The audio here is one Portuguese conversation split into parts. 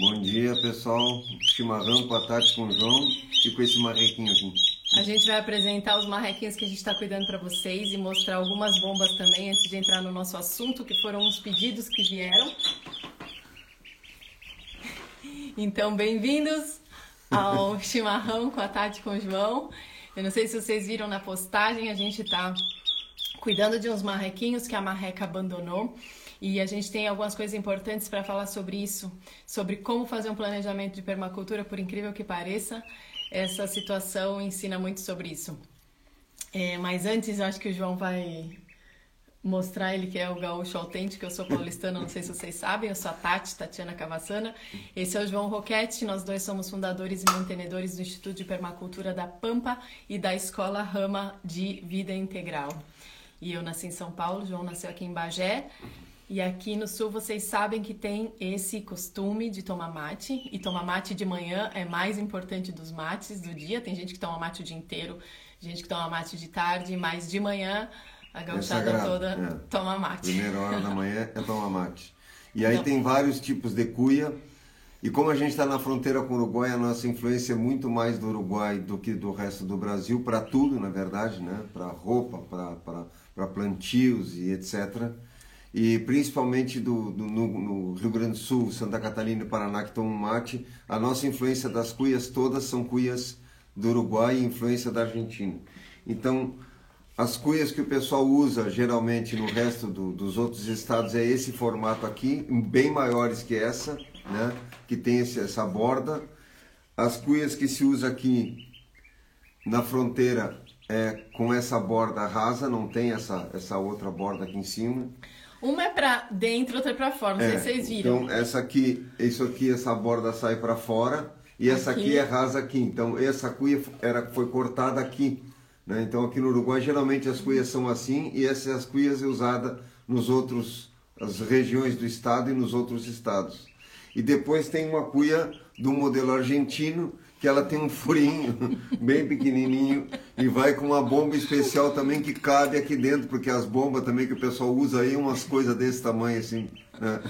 Bom dia, pessoal. Chimarrão com a Tati com o João e com esse marrequinho aqui. A gente vai apresentar os marrequinhos que a gente está cuidando para vocês e mostrar algumas bombas também antes de entrar no nosso assunto, que foram uns pedidos que vieram. Então, bem-vindos ao Chimarrão com a Tati com o João. Eu não sei se vocês viram na postagem, a gente está cuidando de uns marrequinhos que a marreca abandonou. E a gente tem algumas coisas importantes para falar sobre isso, sobre como fazer um planejamento de permacultura, por incrível que pareça. Essa situação ensina muito sobre isso. É, mas antes, acho que o João vai mostrar ele que é o gaúcho autêntico, eu sou paulistana, não sei se vocês sabem, eu sou a Tati, Tatiana Cavassana. Esse é o João Roquete, nós dois somos fundadores e mantenedores do Instituto de Permacultura da Pampa e da Escola Rama de Vida Integral. E eu nasci em São Paulo, João nasceu aqui em Bagé. E aqui no sul vocês sabem que tem esse costume de tomar mate. E tomar mate de manhã é mais importante dos mates do dia. Tem gente que toma mate o dia inteiro, gente que toma mate de tarde, mas de manhã a gauchada é toda é. toma mate. Primeira hora da manhã é tomar mate. E aí tem vários tipos de cuia. E como a gente está na fronteira com o Uruguai, a nossa influência é muito mais do Uruguai do que do resto do Brasil, para tudo, na verdade, né? para roupa, para plantios e etc e principalmente do, do no, no, Rio Grande do Sul, Santa Catarina e Paraná que tomam mate, a nossa influência das cuias todas são cuias do Uruguai e influência da Argentina. Então, as cuias que o pessoal usa geralmente no resto do, dos outros estados é esse formato aqui, bem maiores que essa, né? que tem esse, essa borda. As cuias que se usa aqui na fronteira é com essa borda rasa, não tem essa, essa outra borda aqui em cima. Uma é pra dentro, outra é pra fora. Não é, sei se vocês viram. Então, essa aqui, isso aqui, essa borda sai para fora. E essa aqui. aqui é rasa aqui. Então, essa cuia era, foi cortada aqui. Né? Então, aqui no Uruguai, geralmente as cuias são assim. E essas cuias é usada nos outros, as regiões do estado e nos outros estados. E depois tem uma cuia do modelo argentino, que ela tem um furinho bem pequenininho e vai com uma bomba especial também que cabe aqui dentro, porque as bombas também que o pessoal usa aí, umas coisas desse tamanho assim. Né?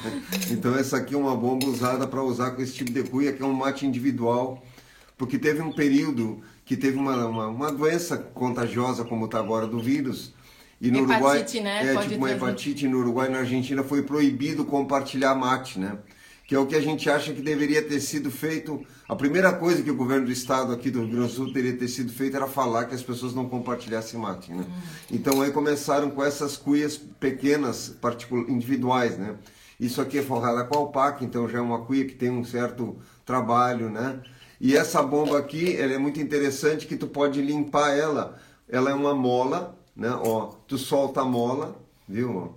Então essa aqui é uma bomba usada para usar com esse tipo de cuia, que é um mate individual, porque teve um período que teve uma, uma, uma doença contagiosa, como está agora do vírus, e no hepatite, Uruguai, né? é Pode tipo uma hepatite no Uruguai e na Argentina foi proibido compartilhar mate, né? Que é o que a gente acha que deveria ter sido feito. A primeira coisa que o governo do estado aqui do Rio Grande do Sul teria ter sido feito era falar que as pessoas não compartilhassem mate. Né? Uhum. Então aí começaram com essas cuias pequenas, individuais. Né? Isso aqui é forrada com alpaca, então já é uma cuia que tem um certo trabalho. Né? E essa bomba aqui, ela é muito interessante que tu pode limpar ela. Ela é uma mola, né? Ó, tu solta a mola, viu?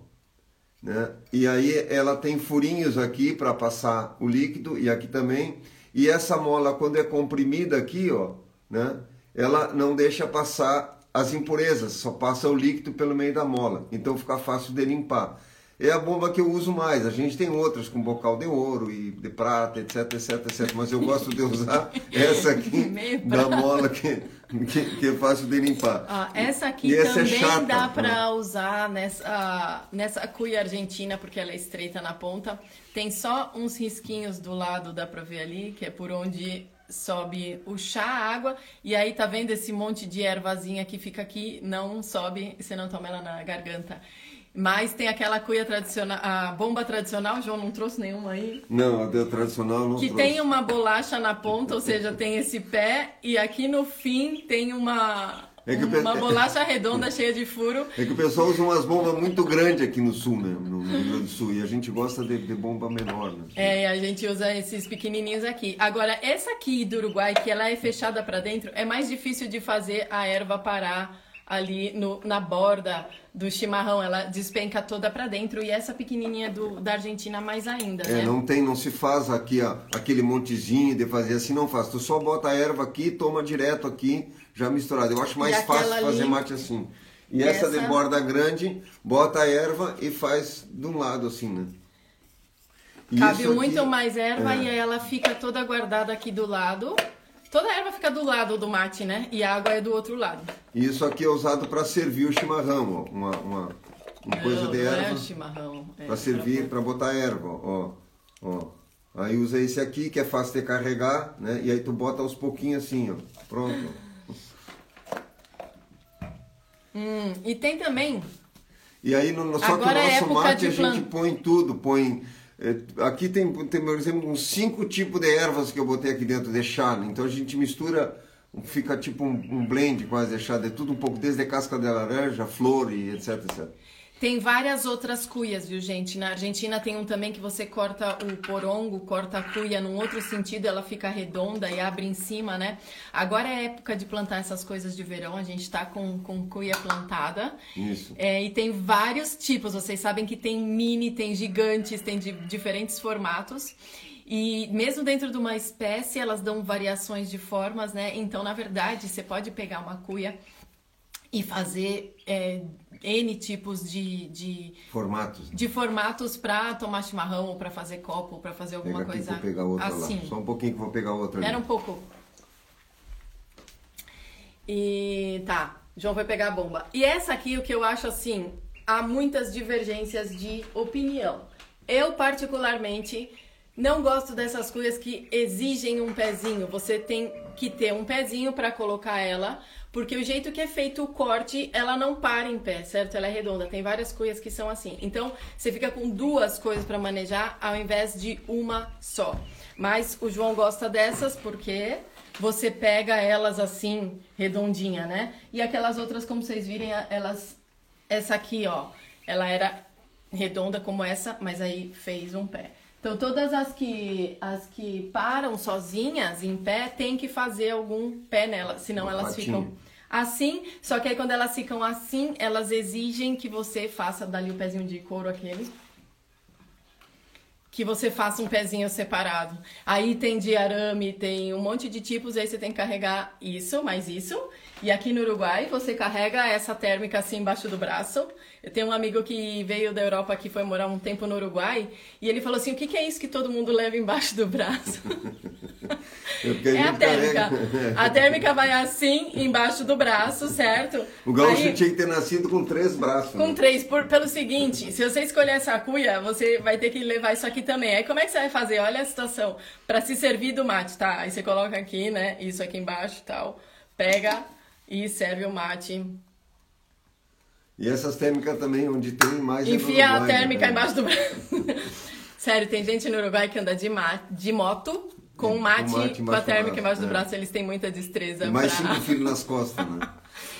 Né? E aí ela tem furinhos aqui para passar o líquido e aqui também. E essa mola, quando é comprimida aqui, ó, né? ela não deixa passar as impurezas, só passa o líquido pelo meio da mola. Então fica fácil de limpar. É a bomba que eu uso mais. A gente tem outras com bocal de ouro e de prata, etc, etc, etc. Mas eu gosto de usar essa aqui da mola que que, que, é fácil de limpar. Ah, essa aqui essa é também é chata, dá para né? usar nessa, nessa cuia argentina, porque ela é estreita na ponta. Tem só uns risquinhos do lado, dá para ver ali, que é por onde sobe o chá, a água. E aí tá vendo esse monte de ervazinha que fica aqui, não sobe, você não toma ela na garganta. Mas tem aquela cuia tradicional, a bomba tradicional, João não trouxe nenhuma aí? Não, a deu tradicional não Que trouxe. tem uma bolacha na ponta, ou seja, tem esse pé e aqui no fim tem uma é uma bolacha redonda cheia de furo. É que o pessoal usa umas bombas muito grandes aqui no sul, né? No Rio Grande do Sul. E a gente gosta de, de bomba menor, né? É, a gente usa esses pequenininhos aqui. Agora, essa aqui do Uruguai, que ela é fechada para dentro, é mais difícil de fazer a erva parar ali no, na borda do chimarrão, ela despenca toda para dentro e essa pequenininha do, da Argentina mais ainda, é, né? não tem, não se faz aqui ó, aquele montezinho de fazer assim, não faz. Tu só bota a erva aqui, toma direto aqui, já misturado. Eu acho mais fácil ali... fazer mate assim. E essa... essa de borda grande, bota a erva e faz de um lado assim, né? Cabe muito mais erva é. e ela fica toda guardada aqui do lado. Toda a erva fica do lado do mate, né? E a água é do outro lado. Isso aqui é usado para servir o chimarrão, ó. Uma, uma, uma coisa de erva. Não é chimarrão. É para servir, para botar erva, ó. ó. Aí usa esse aqui, que é fácil de carregar, né? E aí tu bota aos pouquinhos assim, ó. Pronto. Hum, e tem também. E aí, no, só Agora é que o nosso mate a gente põe tudo, põe. É, aqui tem, tem, por exemplo, uns cinco tipos de ervas que eu botei aqui dentro de chá. né? Então a gente mistura, fica tipo um, um blend quase de chá, de tudo um pouco, desde casca de laranja, flor e etc, etc. Tem várias outras cuias, viu, gente? Na Argentina tem um também que você corta o porongo, corta a cuia num outro sentido, ela fica redonda e abre em cima, né? Agora é época de plantar essas coisas de verão, a gente tá com, com cuia plantada. Isso. É, e tem vários tipos, vocês sabem que tem mini, tem gigantes, tem de diferentes formatos. E mesmo dentro de uma espécie, elas dão variações de formas, né? Então, na verdade, você pode pegar uma cuia e fazer é, N tipos de, de, Formatos. de formatos para tomar chimarrão, ou para fazer copo, ou para fazer alguma Pega aqui coisa vou pegar outra assim. lá. Só um pouquinho que vou pegar outra ali. Era um pouco. E tá, João vai pegar a bomba. E essa aqui, o que eu acho assim, há muitas divergências de opinião. Eu, particularmente, não gosto dessas cuias que exigem um pezinho. Você tem que ter um pezinho para colocar ela, porque o jeito que é feito o corte, ela não para em pé, certo? Ela é redonda. Tem várias cuias que são assim. Então, você fica com duas coisas para manejar ao invés de uma só. Mas o João gosta dessas porque você pega elas assim, redondinha, né? E aquelas outras, como vocês virem, elas. Essa aqui, ó, ela era redonda como essa, mas aí fez um pé. Então todas as que as que param sozinhas em pé tem que fazer algum pé nela, senão Um elas patinho. ficam assim. Só que aí quando elas ficam assim, elas exigem que você faça dali o pezinho de couro aquele que você faça um pezinho separado. Aí tem de arame, tem um monte de tipos, aí você tem que carregar isso, mais isso. E aqui no Uruguai, você carrega essa térmica assim embaixo do braço. Eu tenho um amigo que veio da Europa que foi morar um tempo no Uruguai, e ele falou assim: "O que que é isso que todo mundo leva embaixo do braço?" É, a térmica. carrega. A térmica vai assim embaixo do braço, certo? O gaúcho Aí- tinha que ter nascido com três braços. com né? três, por, pelo seguinte, se você escolher essa cuia, você vai ter que levar isso aqui também. Aí como é que você vai fazer? Olha a situação. Pra se servir do mate, tá? Aí você coloca aqui, né? Isso aqui embaixo e tal. Pega e serve o mate. E essas térmicas também, onde tem mais. é Enfia a Uruguai, térmica né? embaixo do braço. Sério, tem gente no Uruguai que anda de, ma de moto com mate, mate com a embaixo do térmica braço, embaixo do é. braço. Eles têm muita destreza E mais pra... cinco filhos nas costas, né?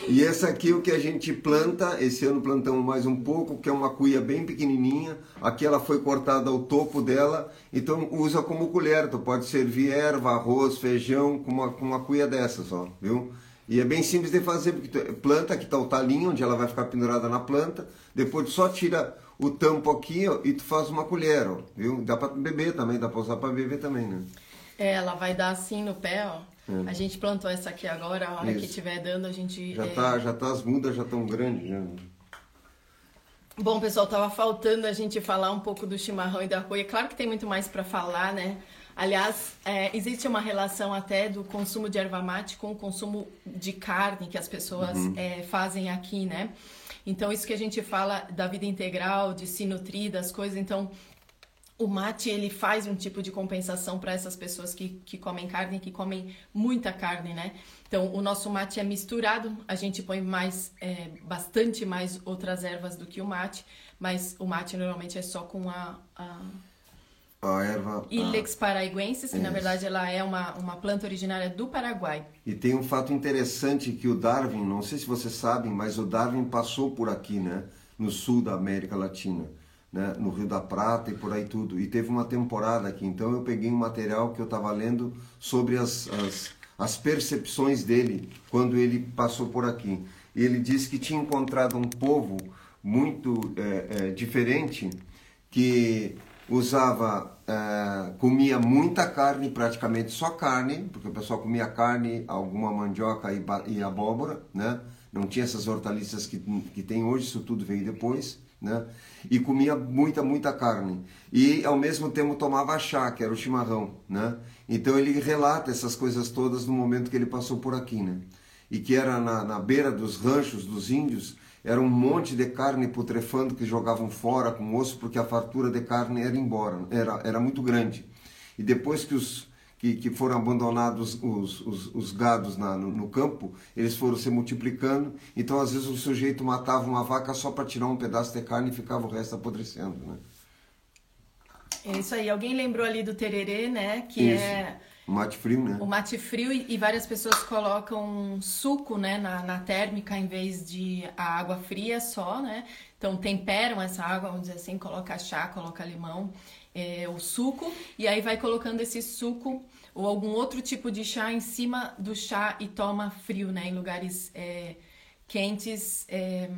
E essa aqui é o que a gente planta, esse ano plantamos mais um pouco, que é uma cuia bem pequenininha. Aqui ela foi cortada ao topo dela, então usa como colher. Tu pode servir erva, arroz, feijão com uma, com uma cuia dessas, ó, viu? E é bem simples de fazer, porque tu planta, aqui tá o talinho, onde ela vai ficar pendurada na planta. Depois tu só tira o tampo aqui ó, e tu faz uma colher, ó, viu? Dá pra beber também, dá pra usar pra beber também, né? É, ela vai dar assim no pé, ó. A gente plantou essa aqui agora, a hora que Isso. estiver dando, a gente. Já é, tá, já tá, as mudas já tão grandes, né? Bom, pessoal, tava faltando a gente falar um pouco do chimarrão e da cuia. Claro que tem muito mais para falar, né? Aliás, é, existe uma relação até do consumo de erva mate com o consumo de carne que as pessoas é, fazem aqui, né? Então, isso que a gente fala da vida integral, de se nutrir das coisas. Então, o mate ele faz um tipo de compensação para essas pessoas que, que comem carne, que comem muita carne, né? Então o nosso mate é misturado, a gente põe mais, é, bastante mais outras ervas do que o mate, mas o mate normalmente é só com a, a A erva. a- Ilex paraiguensis, que na Isso. verdade ela é uma, uma planta originária do Paraguai. E tem um fato interessante que o Darwin, não sei se vocês sabem, mas o Darwin passou por aqui, né? No sul da América Latina, né? No Rio da Prata e por aí tudo. E teve uma temporada aqui. Então eu peguei um material que eu estava lendo sobre as, as, as percepções dele quando ele passou por aqui. E ele disse que tinha encontrado um povo muito é, é, diferente que usava, eh, comia muita carne, praticamente só carne, porque o pessoal comia carne, alguma mandioca e, e abóbora, né? Não tinha essas hortaliças que, que tem hoje, isso tudo veio depois, né? E comia muita, muita carne. E ao mesmo tempo tomava chá, que era o chimarrão, né? Então ele relata essas coisas todas no momento que ele passou por aqui, né? e que era na, na beira dos ranchos dos índios, era um monte de carne putrefando que jogavam fora com osso, porque a fartura de carne era embora, era, era muito grande. E depois que os que, que foram abandonados os, os, os gados na, no, no, campo, eles foram se multiplicando. Então, às vezes, o sujeito matava uma vaca só para tirar um pedaço de carne e ficava o resto apodrecendo. Né? É isso aí. Alguém lembrou ali do tererê, né? Que isso. é. Mate frio, né? O mate frio e, e várias pessoas colocam suco, né, na, na térmica em vez de a água fria só, né? Então temperam essa água, vamos dizer assim, coloca chá, coloca limão é, o suco e aí vai colocando esse suco ou algum outro tipo de chá em cima do chá e toma frio, né? Em lugares é, quentes é,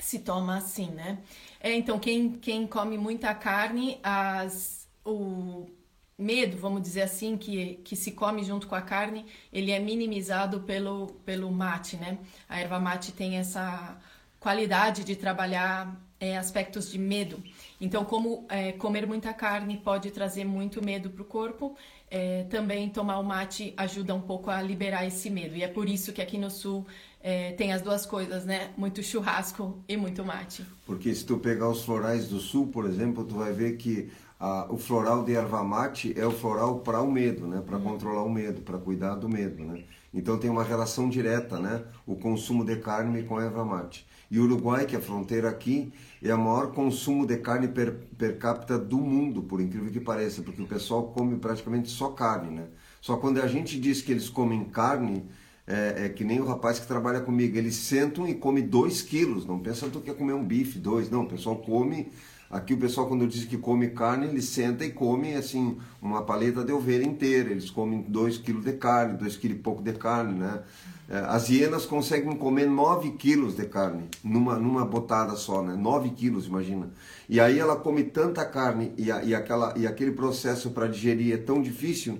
se toma assim, né? É, então quem, quem come muita carne, as, o medo, vamos dizer assim, que, que se come junto com a carne, ele é minimizado pelo, pelo mate, né? A erva mate tem essa qualidade de trabalhar é, aspectos de medo. Então, como é, comer muita carne pode trazer muito medo para o corpo, é, também tomar o mate ajuda um pouco a liberar esse medo. E é por isso que aqui no sul é, tem as duas coisas, né? Muito churrasco e muito mate. Porque se tu pegar os florais do sul, por exemplo, tu vai ver que a, o floral de erva mate é o floral para o medo, né? Para hum. controlar o medo, para cuidar do medo, né? Então tem uma relação direta, né? O consumo de carne com a erva mate. E o Uruguai, que é a fronteira aqui, é o maior consumo de carne per, per capita do mundo, por incrível que pareça, porque o pessoal come praticamente só carne, né? Só quando a gente diz que eles comem carne, é, é, que nem o rapaz que trabalha comigo, eles sentam e come 2 quilos, não pensa tu quer comer um bife, dois, não, o pessoal come, aqui o pessoal quando diz que come carne, ele senta e come assim, uma paleta de ovelha inteira, eles comem 2 quilos de carne, 2 quilos e pouco de carne, né? É, as hienas conseguem comer 9 quilos de carne numa, numa botada só, né? 9 quilos, imagina. E aí ela come tanta carne e, a, e, aquela, e aquele processo para digerir é tão difícil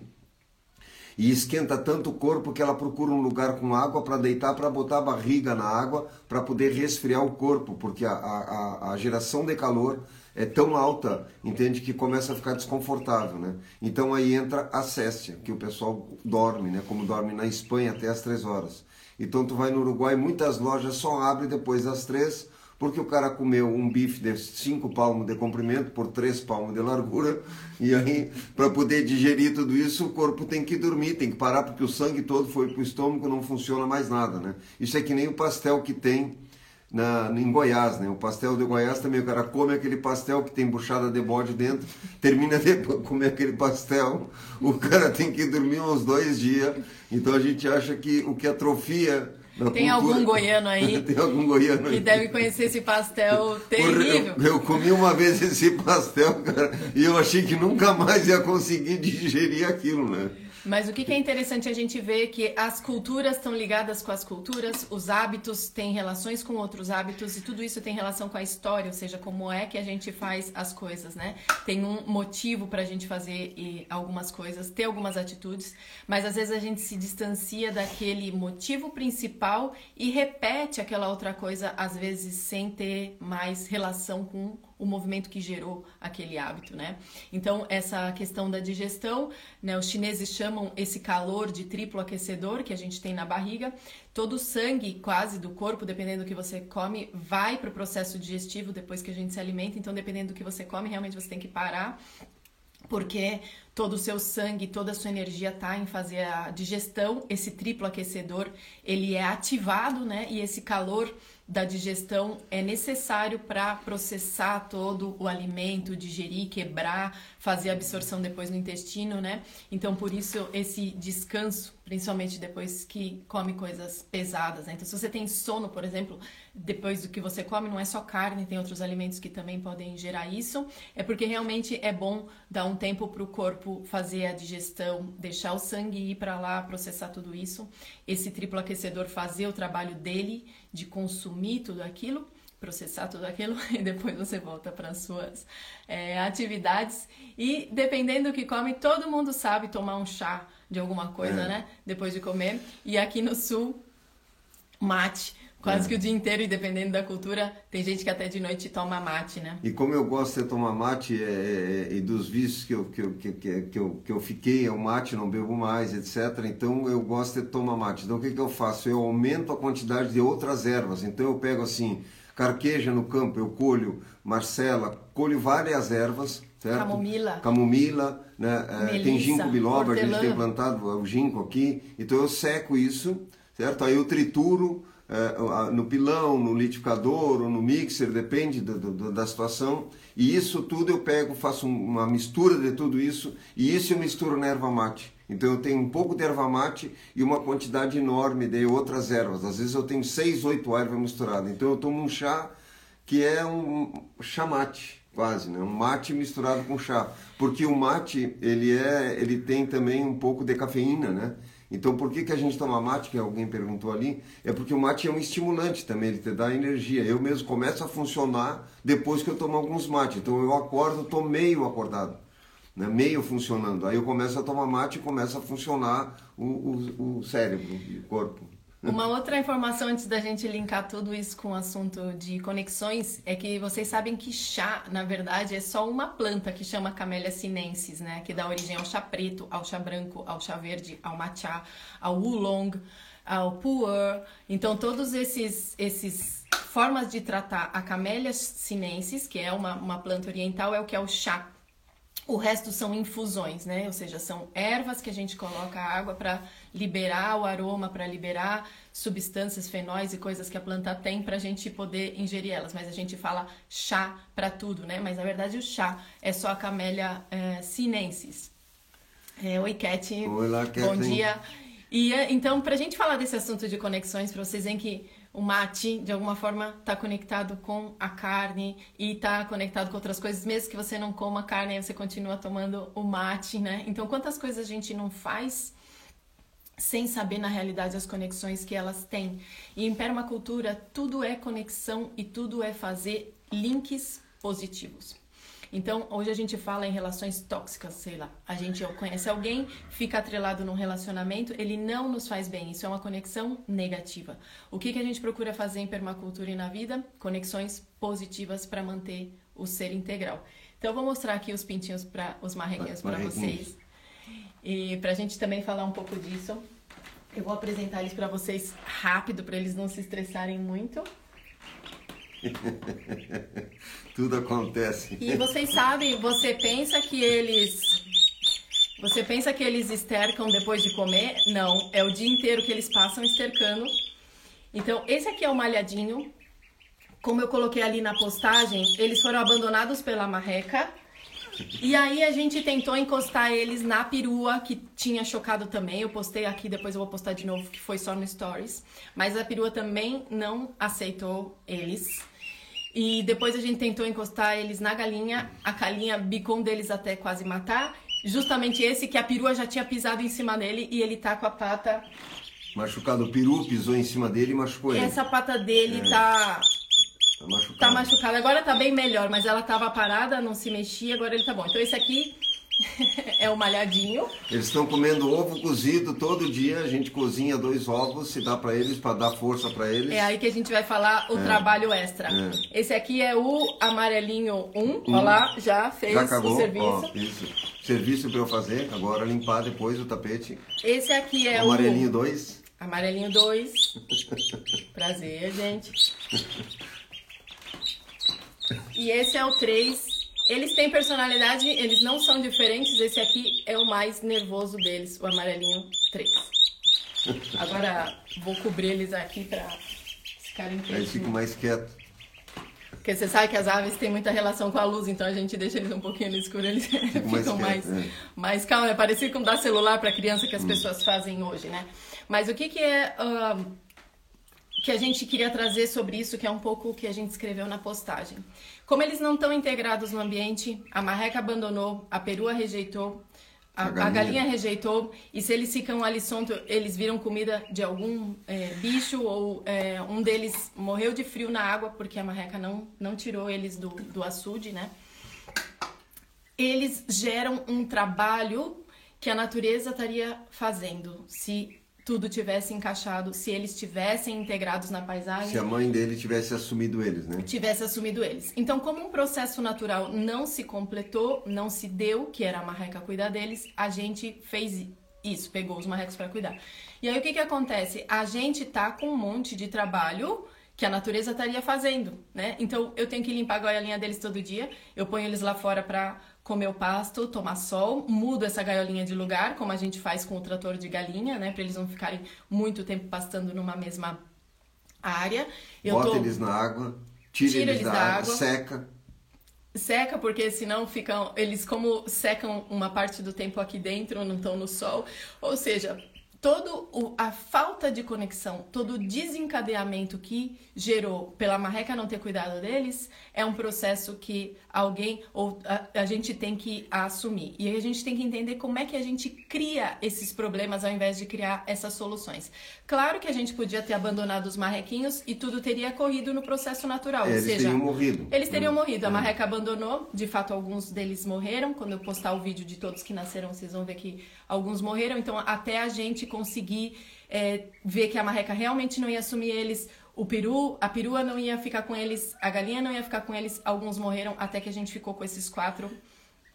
e esquenta tanto o corpo que ela procura um lugar com água para deitar, para botar a barriga na água, para poder resfriar o corpo, porque a, a, a geração de calor é tão alta, entende, que começa a ficar desconfortável, né? Então aí entra a céstia, que o pessoal dorme, né? Como dorme na Espanha até as três horas. Então tu vai no Uruguai, muitas lojas só abrem depois das três, porque o cara comeu um bife de 5 palmos de comprimento por 3 palmos de largura, e aí, para poder digerir tudo isso, o corpo tem que dormir, tem que parar, porque o sangue todo foi para o estômago, não funciona mais nada, né? Isso é que nem o pastel que tem na, em Goiás, né? O pastel de Goiás também, o cara come aquele pastel que tem buchada de bode dentro, termina de comer aquele pastel, o cara tem que dormir uns dois dias. Então a gente acha que o que atrofia tem cultura. algum goiano aí Tem algum goiano que aí. deve conhecer esse pastel terrível. Eu, eu, comi uma vez esse pastel, cara, e eu achei que nunca mais ia conseguir digerir aquilo, né? Mas o que, é interessante a gente ver que as culturas estão ligadas com as culturas, os hábitos têm relações com outros hábitos e tudo isso tem relação com a história, ou seja, como é que a gente faz as coisas, né? Tem um motivo para a gente fazer algumas coisas, ter algumas atitudes, mas às vezes a gente se distancia daquele motivo principal e repete aquela outra coisa, às vezes sem ter mais relação com o movimento que gerou aquele hábito, né? Então, essa questão da digestão, né, os chineses chamam esse calor de triplo aquecedor que a gente tem na barriga. Todo o sangue, quase, do corpo, dependendo do que você come, vai para o processo digestivo depois que a gente se alimenta. Então, dependendo do que você come, realmente você tem que parar porque todo o seu sangue, toda a sua energia está em fazer a digestão. Esse triplo aquecedor, ele é ativado, né? E esse calor da digestão é necessário para processar todo o alimento, digerir, quebrar, fazer absorção depois no intestino, né? Então, por isso, esse descanso, principalmente depois que come coisas pesadas, né? Então, se você tem sono, por exemplo, depois do que você come, não é só carne, tem outros alimentos que também podem gerar isso, é porque realmente é bom dar um tempo para o corpo fazer a digestão, deixar o sangue ir para lá, processar tudo isso, esse triplo aquecedor fazer o trabalho dele de consumir tudo aquilo, processar tudo aquilo e depois você volta para as suas é, atividades. E dependendo do que come, todo mundo sabe tomar um chá de alguma coisa, é. né? Depois de comer. E aqui no sul, mate Quase é. que o dia inteiro, e dependendo da cultura, tem gente que até de noite toma mate, né? E como eu gosto de tomar mate, é, é, é, e dos vícios que eu, que, eu, que, que, eu, que eu fiquei, é o mate, não bebo mais, etc. Então eu gosto de tomar mate. Então o que, que eu faço? Eu aumento a quantidade de outras ervas. Então eu pego assim, carqueja no campo, eu colho, marcela, colho várias ervas, certo? Camomila. Camomila, né? É, tem Melissa, ginkgo biloba, a gente tem plantado o ginkgo aqui, então eu seco isso, certo? Aí eu trituro no pilão, no liquidificador ou no mixer, depende do- do- da situação. E isso tudo eu pego, faço um- uma mistura de tudo isso e isso eu misturo na erva mate. Então eu tenho um pouco de erva mate e uma quantidade enorme de outras ervas. Às vezes eu tenho seis, oito ervas misturadas. Então eu tomo um chá que é um chá mate, quase, né? Um mate misturado com chá, porque o mate ele é, ele tem também um pouco de cafeína, né? Então por que que a gente toma mate, que alguém perguntou ali? É porque o mate é um estimulante também, ele te dá energia. Eu mesmo começo a funcionar depois que eu tomo alguns mates. Então eu acordo, tô meio acordado. Né, meio funcionando. Aí eu começo a tomar mate e começa a funcionar o, o, o cérebro e o corpo. Uma outra informação antes da gente linkar tudo isso com o assunto de conexões é que vocês sabem que chá, na verdade, é só uma planta que chama Camellia sinensis, né? Que dá origem ao chá preto, ao chá branco, ao chá verde, ao matcha, ao oolong, ao pu'er. Então, todos esses esses formas de tratar a Camellia sinensis, que é uma, uma planta oriental, é o que é o chá. O resto são infusões, né? Ou seja, são ervas que a gente coloca água para liberar o aroma, para liberar substâncias, fenóis e coisas que a planta tem para a gente poder ingerir elas. Mas a gente fala chá para tudo, né? Mas na verdade o chá é só a Camellia eh, sinensis. É, oi, Cat. Oi lá, Cat. Bom dia. E eh, então, para a gente falar desse assunto de conexões, para vocês verem que o mate, de alguma forma, está conectado com a carne e está conectado com outras coisas, mesmo que você não coma carne, você continua tomando o mate, né? Então, quantas coisas a gente não faz sem saber na realidade as conexões que elas têm. E em permacultura, tudo é conexão e tudo é fazer links positivos. Então, hoje a gente fala em relações tóxicas, sei lá. A gente conhece alguém, fica atrelado num relacionamento, ele não nos faz bem. Isso é uma conexão negativa. O que, que a gente procura fazer em permacultura e na vida? Conexões positivas para manter o ser integral. Então, eu vou mostrar aqui os pintinhos para os marrequinhos para vocês. E pra gente também falar um pouco disso, eu vou apresentar eles pra vocês rápido, pra eles não se estressarem muito. Tudo acontece. E vocês sabem, você pensa que eles. Você pensa que eles estercam depois de comer? Não, é o dia inteiro que eles passam estercando. Então, esse aqui é o malhadinho. Como eu coloquei ali na postagem, eles foram abandonados pela marreca. E aí a gente tentou encostar eles na perua, que tinha chocado também. Eu postei aqui, depois eu vou postar de novo, que foi só no Stories. Mas a perua também não aceitou eles. E depois a gente tentou encostar eles na galinha. A galinha bicou um deles até quase matar. Justamente esse que a perua já tinha pisado em cima dele e ele tá com a pata. Machucado, o peru pisou em cima dele e machucou ele. Essa pata dele É. tá Tá machucado. Tá machucada. Agora tá bem melhor, mas ela tava parada, não se mexia, agora ele tá bom. Então esse aqui é o malhadinho. Eles estão comendo ovo cozido todo dia. A gente cozinha dois ovos, se dá pra eles, pra dar força pra eles. É aí que a gente vai falar o trabalho extra. É. Esse aqui é o amarelinho 1. Olha lá, já fez Já acabou? o serviço. Ó, isso. Serviço pra eu fazer. Agora limpar depois o tapete. Esse aqui é o amarelinho o 2. amarelinho 2. Prazer, gente. E esse é o 3. Eles têm personalidade, eles não são diferentes. Esse aqui é o mais nervoso deles, o amarelinho 3. Agora vou cobrir eles aqui pra ficarem Aí quietinhos. fico mais quieto. Porque você sabe que as aves têm muita relação com a luz, então a gente deixa eles um pouquinho no escuro, eles mais ficam mais, quieto, é. mais calmos. É parecido com dar celular para criança que as pessoas fazem hoje, né? Mas o que, que é ah, que a gente queria trazer sobre isso, que é um pouco o que a gente escreveu na postagem. Como eles não estão integrados no ambiente, a marreca abandonou, a perua rejeitou, a, A a galinha. galinha rejeitou, e se eles ficam ali solto, eles viram comida de algum é, bicho, ou é, um deles morreu de frio na água, porque a marreca não, não tirou eles do, do açude, né? Eles geram um trabalho que a natureza estaria fazendo se tudo tivesse encaixado, se eles estivessem integrados na paisagem Se a mãe dele tivesse assumido eles, né? tivesse assumido eles. Então, como um processo natural não se completou, não se deu, que era a marreca cuidar deles, a gente fez isso, pegou os marrecos para cuidar. E aí o que que acontece? A gente tá com um monte de trabalho que a natureza estaria fazendo, né? Então eu tenho que limpar a goialinha deles todo dia, eu ponho eles lá fora para comer o pasto, tomar sol, mudo essa gaiolinha de lugar, como a gente faz com o trator de galinha, né? Para eles não ficarem muito tempo pastando numa mesma área. Eu Bota tô... eles na água, tira, tira eles, eles, da, água, água, seca. Seca porque senão ficam, eles como secam uma parte do tempo aqui dentro, não estão no sol. Ou seja, todo a falta de conexão, todo o desencadeamento que gerou pela marreca não ter cuidado deles, é um processo que alguém ou a, a, gente tem que assumir. E aí a gente tem que entender como é que a gente cria esses problemas ao invés de criar essas soluções. Claro que a gente podia ter abandonado os marrequinhos e tudo teria corrido no processo natural. Eles seja, teriam morrido. Eles teriam hum. morrido. A hum. marreca abandonou, de fato alguns deles morreram. Quando eu postar o vídeo de todos que nasceram, vocês vão ver que alguns morreram. Então até a gente conseguir é, ver que a marreca realmente não ia assumir eles, o peru, a perua não ia ficar com eles, a galinha não ia ficar com eles, alguns morreram até que a gente ficou com esses quatro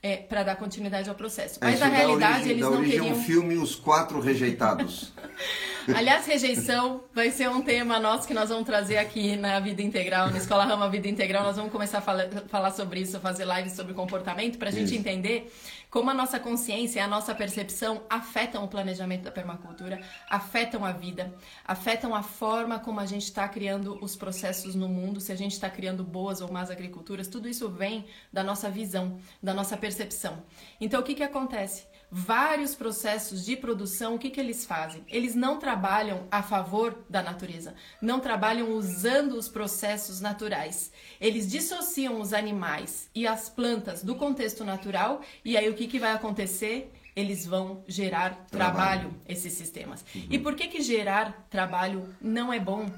é, para dar continuidade ao processo. Mas é, na realidade origem, eles não queriam. um filme Os Quatro Rejeitados. Aliás, rejeição vai ser um tema nosso que nós vamos trazer aqui na Vida Integral, na Escola Rama Vida Integral. Nós vamos começar a falar, falar sobre isso, fazer lives sobre comportamento, para a gente entender como a nossa consciência e a nossa percepção afetam o planejamento da permacultura, afetam a vida, afetam a forma como a gente está criando os processos no mundo, se a gente está criando boas ou más agriculturas, tudo isso vem da nossa visão, da nossa percepção. Então, o que, que acontece? Vários processos de produção, o que, que eles fazem? Eles não trabalham a favor da natureza, não trabalham usando os processos naturais. Eles dissociam os animais e as plantas do contexto natural, e aí o que, que vai acontecer? Eles vão gerar trabalho, trabalho esses sistemas. Uhum. E por que, que gerar trabalho não é bom?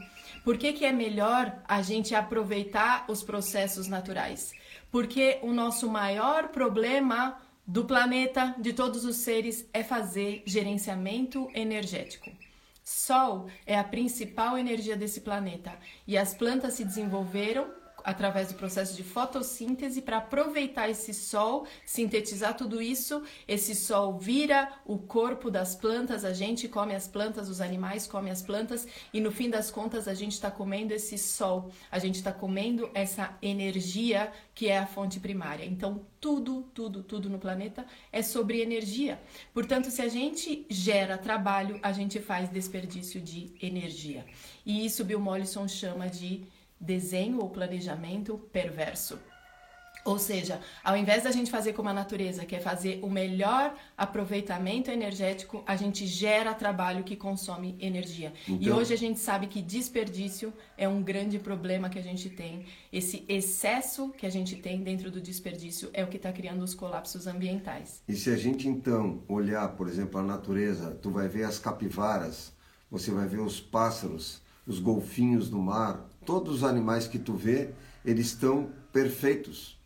Por que, que é melhor a gente aproveitar os processos naturais? Porque o nosso maior problema do planeta, de todos os seres, é fazer gerenciamento energético. Sol é a principal energia desse planeta e as plantas se desenvolveram através do processo de fotossíntese para aproveitar esse sol, sintetizar tudo isso. Esse sol vira o corpo das plantas, a gente come as plantas, os animais comem as plantas e no fim das contas a gente está comendo esse sol, a gente está comendo essa energia que é a fonte primária. Então tudo, tudo, tudo no planeta é sobre energia. Portanto, se a gente gera trabalho, a gente faz desperdício de energia. E isso Bill Mollison chama de desenho ou planejamento perverso. Ou seja, ao invés da gente fazer como a natureza, que é fazer o melhor aproveitamento energético, a gente gera trabalho que consome energia. Então... E hoje a gente sabe que desperdício é um grande problema que a gente tem. Esse excesso que a gente tem dentro do desperdício é o que está criando os colapsos ambientais. E se a gente então olhar, por exemplo, a natureza, tu vai ver as capivaras, você vai ver os pássaros, os golfinhos do mar, todos os animais que tu vê, eles estão perfeitos.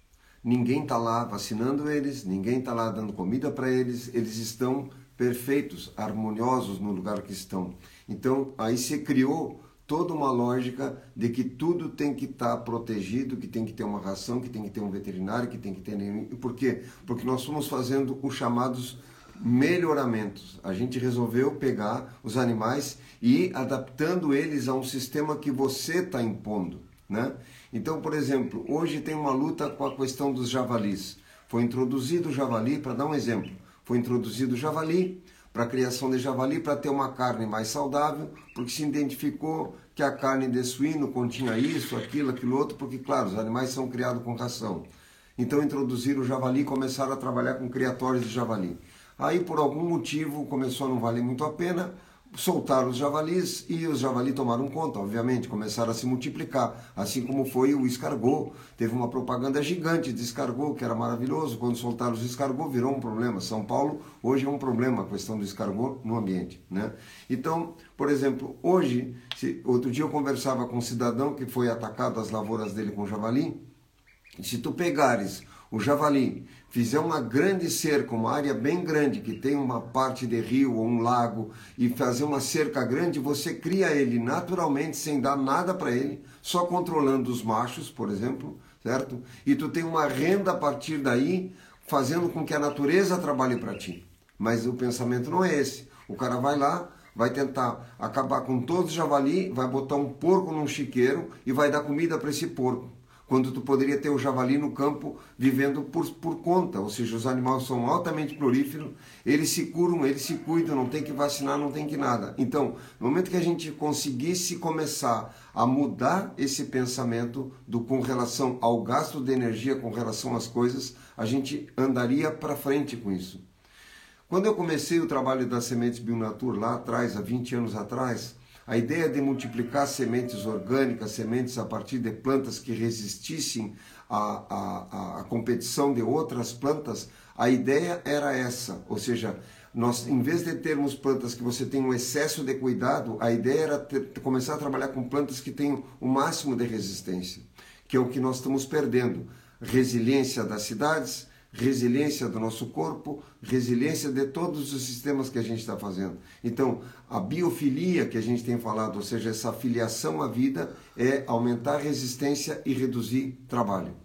Ninguém está lá vacinando eles, ninguém está lá dando comida para eles, eles estão perfeitos, harmoniosos no lugar que estão. Então, aí se criou toda uma lógica de que tudo tem que estar tá protegido, que tem que ter uma ração, que tem que ter um veterinário, que tem que ter. Por quê? Porque nós fomos fazendo os chamados melhoramentos. A gente resolveu pegar os animais e adaptando eles a um sistema que você está impondo, né? Então, por exemplo, hoje tem uma luta com a questão dos javalis. Foi introduzido o javali, para dar um exemplo, foi introduzido o javali para a criação de javali para ter uma carne mais saudável, porque se identificou que a carne de suíno continha isso, aquilo, aquilo outro, porque, claro, os animais são criados com ração. Então introduziram o javali e começaram a trabalhar com criatórios de javali. Aí, por algum motivo, começou a não valer muito a pena, soltaram os javalis e os javalis tomaram conta, obviamente, começaram a se multiplicar, assim como foi o escargot. Teve uma propaganda gigante de escargot, que era maravilhoso, quando soltaram os escargot virou um problema. São Paulo hoje é um problema a questão do escargot no ambiente, né? Então, por exemplo, hoje, se, outro dia eu conversava com um cidadão que foi atacado as lavouras dele com javali, se tu pegares o javali fizer uma grande cerca, uma área bem grande, que tem uma parte de rio ou um lago, e fazer uma cerca grande, você cria ele naturalmente, sem dar nada para ele, só controlando os machos, por exemplo, certo? E tu tem uma renda a partir daí, fazendo com que a natureza trabalhe para ti. Mas o pensamento não é esse. O cara vai lá, vai tentar acabar com todos os javali, vai botar um porco num chiqueiro e vai dar comida para esse porco. Quando tu poderia ter o javali no campo vivendo por, por conta, ou seja, os animais são altamente floríferos, eles se curam, eles se cuidam, não tem que vacinar, não tem que nada. Então, no momento que a gente conseguisse começar a mudar esse pensamento do com relação ao gasto de energia, com relação às coisas, a gente andaria para frente com isso. Quando eu comecei o trabalho das sementes Bionatur lá atrás, há 20 anos atrás, a ideia de multiplicar sementes orgânicas, sementes a partir de plantas que resistissem à, à, à competição de outras plantas, a ideia era essa, ou seja, nós, em vez de termos plantas que você tem um excesso de cuidado, a ideia era ter, começar a trabalhar com plantas que tenham o máximo de resistência, que é o que nós estamos perdendo. Resiliência das cidades, resiliência do nosso corpo, resiliência de todos os sistemas que a gente está fazendo. Então, a biofilia que a gente tem falado, ou seja, essa filiação à vida, é aumentar resistência e reduzir trabalho.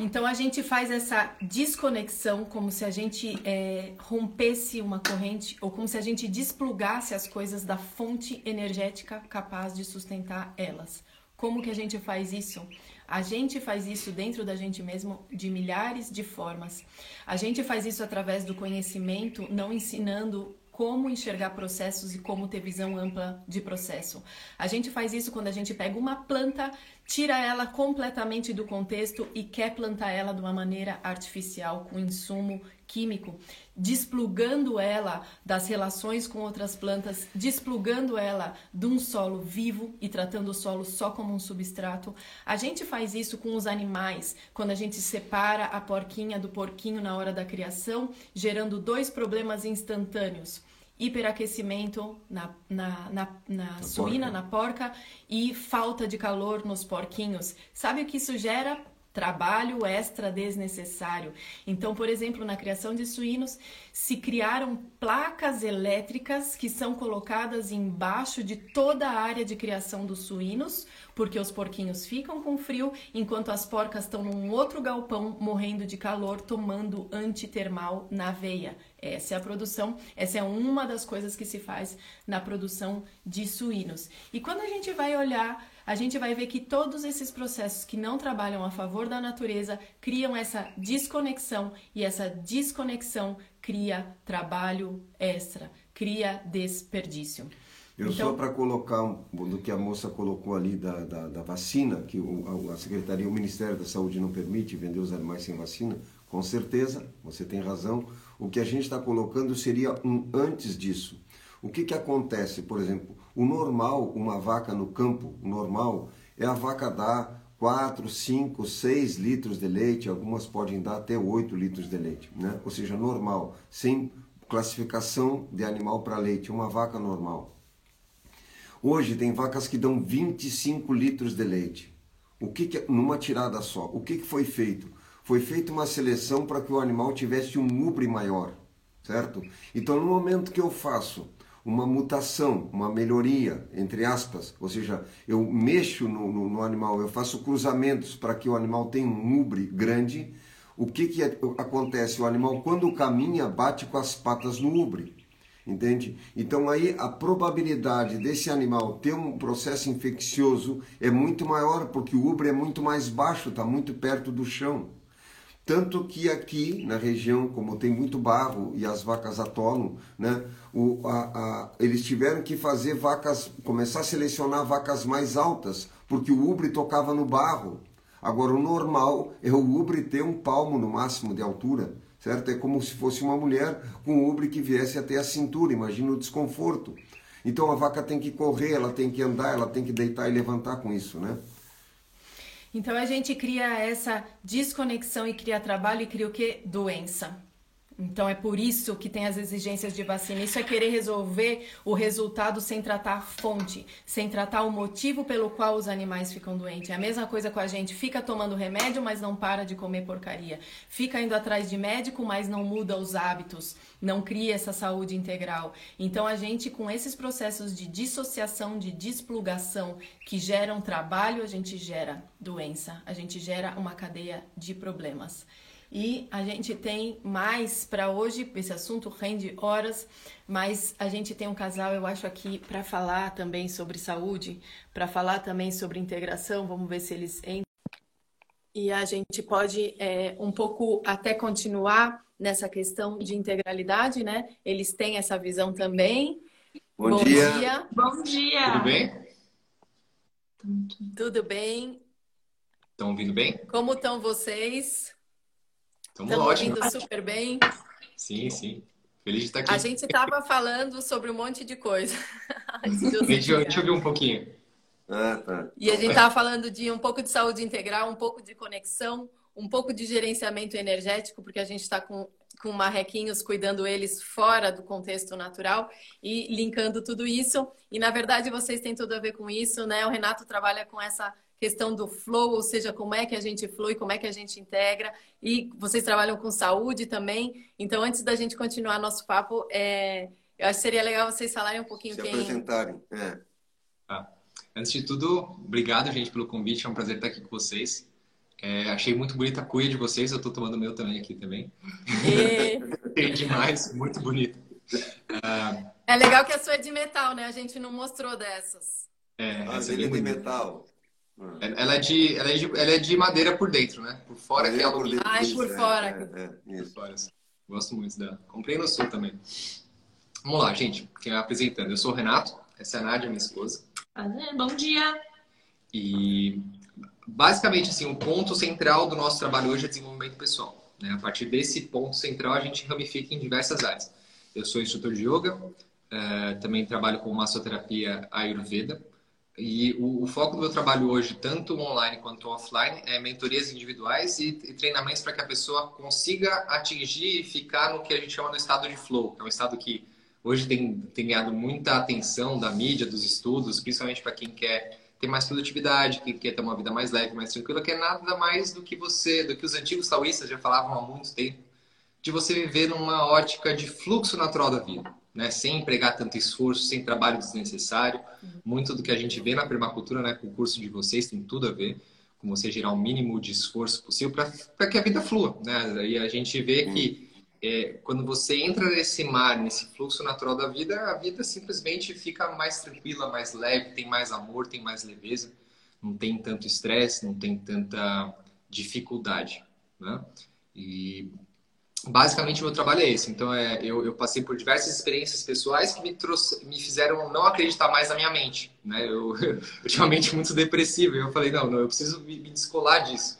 Então a gente faz essa desconexão como se a gente é, rompesse uma corrente ou como se a gente desplugasse as coisas da fonte energética capaz de sustentar elas. Como que a gente faz isso? A gente faz isso dentro da gente mesmo de milhares de formas. A gente faz isso através do conhecimento, não ensinando como enxergar processos e como ter visão ampla de processo. A gente faz isso quando a gente pega uma planta, tira ela completamente do contexto e quer plantar ela de uma maneira artificial, com insumo químico, desplugando ela das relações com outras plantas, desplugando ela de um solo vivo e tratando o solo só como um substrato. A gente faz isso com os animais, quando a gente separa a porquinha do porquinho na hora da criação, gerando dois problemas instantâneos hiperaquecimento na, na, na, na suína, porca. na porca, e falta de calor nos porquinhos. Sabe o que isso gera? Trabalho extra desnecessário. Então, por exemplo, na criação de suínos, se criaram placas elétricas que são colocadas embaixo de toda a área de criação dos suínos, porque os porquinhos ficam com frio, enquanto as porcas estão num outro galpão morrendo de calor, tomando antitermal na veia. Essa é a produção, essa é uma das coisas que se faz na produção de suínos. E quando a gente vai olhar, a gente vai ver que todos esses processos que não trabalham a favor da natureza criam essa desconexão e essa desconexão cria trabalho extra, cria desperdício. Eu então, só para colocar do que a moça colocou ali da, da, da vacina, que o, a, a Secretaria, o Ministério da Saúde não permite vender os animais sem vacina, com certeza, você tem razão. O que a gente está colocando seria um antes disso. O que, que acontece? Por exemplo, o normal, uma vaca no campo, o normal é a vaca dar 4, 5, 6 litros de leite, algumas podem dar até 8 litros de leite, né? ou seja, normal, sem classificação de animal para leite, uma vaca normal. Hoje tem vacas que dão 25 litros de leite. O que, que numa tirada só? O que, que foi feito? Foi feita uma seleção para que o animal tivesse um ubre maior, certo? Então, no momento que eu faço uma mutação, uma melhoria, entre aspas, ou seja, eu mexo no, no, no animal, eu faço cruzamentos para que o animal tenha um ubre grande, o que, que acontece? O animal, quando caminha, bate com as patas no ubre entende? Então aí a probabilidade desse animal ter um processo infeccioso é muito maior porque o ubre é muito mais baixo, está muito perto do chão. Tanto que aqui na região, como tem muito barro e as vacas atolam, né, o, a, a, eles tiveram que fazer vacas, começar a selecionar vacas mais altas, porque o ubre tocava no barro. Agora o normal é o ubre ter um palmo no máximo de altura certo? É como se fosse uma mulher com ubre que viesse até a cintura, imagina o desconforto. Então a vaca tem que correr, ela tem que andar, ela tem que deitar e levantar com isso, né? Então a gente cria essa desconexão e cria trabalho e cria o que? Doença. Então é por isso que tem as exigências de vacina. Isso é querer resolver o resultado sem tratar a fonte, sem tratar o motivo pelo qual os animais ficam doentes. É a mesma coisa com a gente, fica tomando remédio, mas não para de comer porcaria. Fica indo atrás de médico, mas não muda os hábitos, não cria essa saúde integral. Então a gente com esses processos de dissociação, de desplugação que geram trabalho, a gente gera doença, a gente gera uma cadeia de problemas. E a gente tem mais para hoje, esse assunto rende horas, mas a gente tem um casal, eu acho, aqui para falar também sobre saúde, para falar também sobre integração. Vamos ver se eles entram. e a gente pode é, um pouco até continuar nessa questão de integralidade, né? Eles têm essa visão também. Bom, Bom dia. dia. Bom dia. Tudo bem? Tudo bem. Estão ouvindo bem? Como estão vocês? Estamos ótimos. ouvindo super bem? Sim, sim. Feliz de estar aqui. A gente estava falando sobre um monte de coisa. a gente ouviu um pouquinho. Ah, tá. E a gente estava falando de um pouco de saúde integral, um pouco de conexão, um pouco de gerenciamento energético, porque a gente está com, com marrequinhos cuidando eles fora do contexto natural e linkando tudo isso. E na verdade vocês têm tudo a ver com isso, né? O Renato trabalha com essa questão do flow, ou seja, como é que a gente flui, como é que a gente integra. E vocês trabalham com saúde também. Então, antes da gente continuar nosso papo, é... eu acho que seria legal vocês falarem um pouquinho Se quem. apresentarem. É. Ah. Antes de tudo, obrigado, gente, pelo convite. É um prazer estar aqui com vocês. É, achei muito bonita a cuia de vocês. Eu estou tomando o meu também aqui também. E... demais, muito bonito. Uh... É legal que a sua é de metal, né? A gente não mostrou dessas. É, ah, essa é de metal. Ela é, de, ela, é de, ela é de madeira por dentro, né? Por fora que é alumínio. Ah, é por fora. É, é, isso. Gosto muito dela. Comprei no sul também. Vamos lá, gente. Quem vai apresentando? Eu sou o Renato. Essa é a Nádia, minha esposa. Bom dia! E basicamente, assim, o ponto central do nosso trabalho hoje é desenvolvimento pessoal. Né? A partir desse ponto central, a gente ramifica em diversas áreas. Eu sou instrutor de yoga, uh, também trabalho com massoterapia ayurveda. E o, o, foco do meu trabalho hoje, tanto online quanto offline, é mentorias individuais e, e treinamentos para que a pessoa consiga atingir e ficar no que a gente chama de estado de flow, que é um estado que hoje tem, tem ganhado muita atenção da mídia, dos estudos, principalmente para quem quer ter mais produtividade, quem quer ter uma vida mais leve, mais tranquila, que é nada mais do que você, do que os antigos taoístas já falavam há muito tempo, de você viver numa ótica de fluxo natural da vida, né? Sem empregar tanto esforço, sem trabalho desnecessário. Muito do que a gente vê na permacultura, né, com o curso de vocês tem tudo a ver com você gerar o mínimo de esforço possível para que a vida flua, né? E a gente vê que é, quando você entra nesse mar, nesse fluxo natural da vida, a vida simplesmente fica mais tranquila, mais leve, tem mais amor, tem mais leveza, não tem tanto estresse, não tem tanta dificuldade, né? E basicamente meu trabalho é esse. Então é, eu, eu, passei por diversas experiências pessoais que me trouxe, me fizeram não acreditar mais na minha mente, né? Eu, eu tinha uma mente muito depressiva e eu falei não, não, eu preciso me, me descolar disso.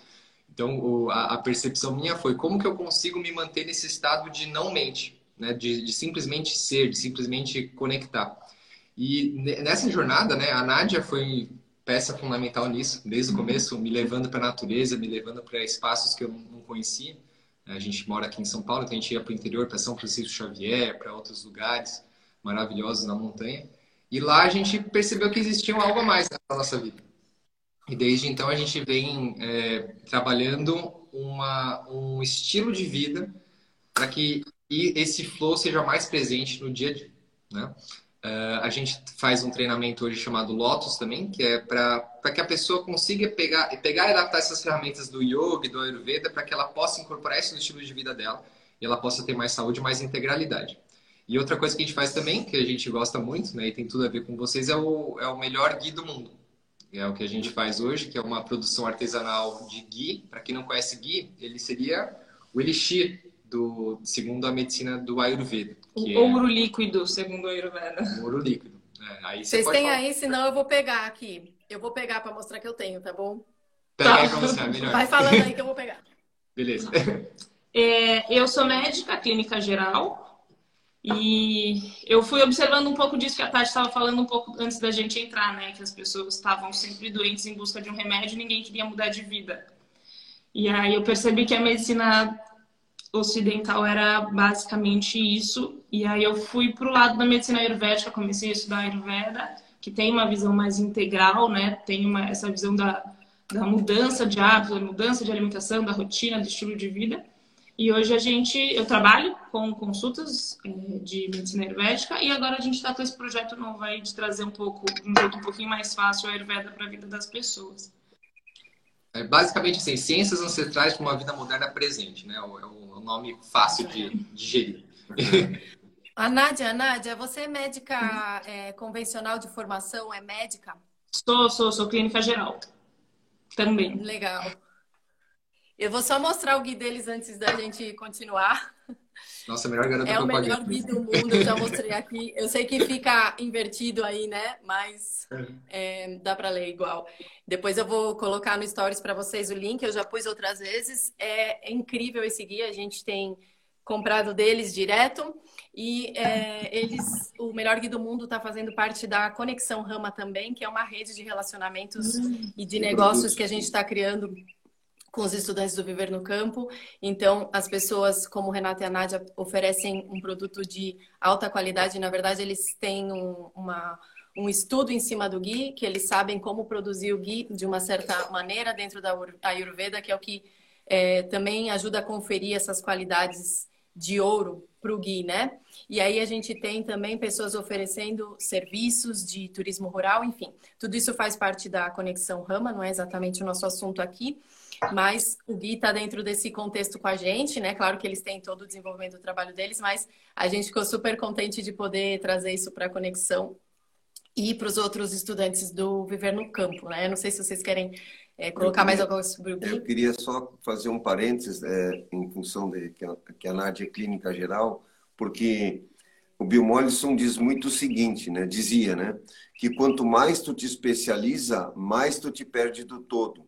Então, o, a, a, percepção minha foi como que eu consigo me manter nesse estado de não mente, né? de, de simplesmente ser, de simplesmente conectar. E nessa jornada, né, a Nádia foi peça fundamental nisso, desde o começo, me levando para a natureza, me levando para espaços que eu não conhecia. A gente mora aqui em São Paulo, então a gente ia para o interior, para São Francisco Xavier, para outros lugares maravilhosos na montanha. E lá a gente percebeu que existia algo a mais na nossa vida. E desde então a gente vem é, trabalhando uma, um estilo de vida para que esse flow seja mais presente no dia a dia. Né? Uh, a gente faz um treinamento hoje chamado Lotus também, que é para que a pessoa consiga pegar, pegar e adaptar essas ferramentas do yoga e do Ayurveda para que ela possa incorporar isso no estilo de vida dela e ela possa ter mais saúde, mais integralidade. E outra coisa que a gente faz também, que a gente gosta muito, né, e tem tudo a ver com vocês, é o, é o melhor guia do mundo é o que a gente faz hoje, que é uma produção artesanal de ghee. Para quem não conhece ghee, ele seria o elixir do segundo a medicina do Ayurveda. o é... ouro líquido, segundo o Ayurveda. O ouro líquido. É, aí Vocês têm falar. aí, senão eu vou pegar aqui. Eu vou pegar para mostrar que eu tenho, tá bom? Pega tá. aí pra você, é melhor. Vai falando aí que eu vou pegar. Beleza. É, eu sou médica clínica geral, e eu fui observando um pouco disso que a Tati estava falando um pouco antes da gente entrar, né? Que as pessoas estavam sempre doentes em busca de um remédio e ninguém queria mudar de vida. E aí eu percebi que a medicina ocidental era basicamente isso. E aí eu fui para o lado da medicina ayurvédica, comecei a estudar ayurveda, que tem uma visão mais integral, né? Tem uma, essa visão da, da mudança de hábitos, da mudança de alimentação, da rotina, do estilo de vida. E hoje a gente, eu trabalho com consultas é, de medicina ayurvédica e agora a gente está com esse projeto novo aí de trazer um pouco, um jeito um pouquinho mais fácil a ayurveda para a vida das pessoas. É basicamente assim, ciências ancestrais para uma vida moderna presente, né? É o nome fácil de digerir. A Nádia, Nádia, você é médica é, convencional de formação, é médica? Sou, sou, sou clínica geral. Também. Legal. Eu vou só mostrar o gui deles antes da gente continuar. Nossa, melhor garota É o melhor gui do mundo, eu já mostrei aqui. Eu sei que fica invertido aí, né? Mas é, dá para ler igual. Depois eu vou colocar no Stories para vocês o link, eu já pus outras vezes. É, é incrível esse gui, a gente tem comprado deles direto. E é, eles, o Melhor Gui do Mundo está fazendo parte da Conexão Rama também, que é uma rede de relacionamentos hum, e de negócios que a gente está criando com os estudantes do Viver no Campo. Então, as pessoas como Renata e a Nádia oferecem um produto de alta qualidade. Na verdade, eles têm um, uma, um estudo em cima do Gui, que eles sabem como produzir o Gui de uma certa maneira dentro da Ayurveda, que é o que é, também ajuda a conferir essas qualidades de ouro para o Gui, né? E aí a gente tem também pessoas oferecendo serviços de turismo rural, enfim. Tudo isso faz parte da Conexão Rama, não é exatamente o nosso assunto aqui, mas o Gui está dentro desse contexto com a gente, né? Claro que eles têm todo o desenvolvimento do trabalho deles, mas a gente ficou super contente de poder trazer isso para a Conexão e para os outros estudantes do Viver no Campo, né? Eu não sei se vocês querem é, colocar queria, mais alguma coisa sobre o Gui. Eu queria só fazer um parênteses é, em função de que a, que a Nádia é clínica geral, porque o Bill Mollison diz muito o seguinte, né? Dizia, né? Que quanto mais tu te especializa, mais tu te perde do todo,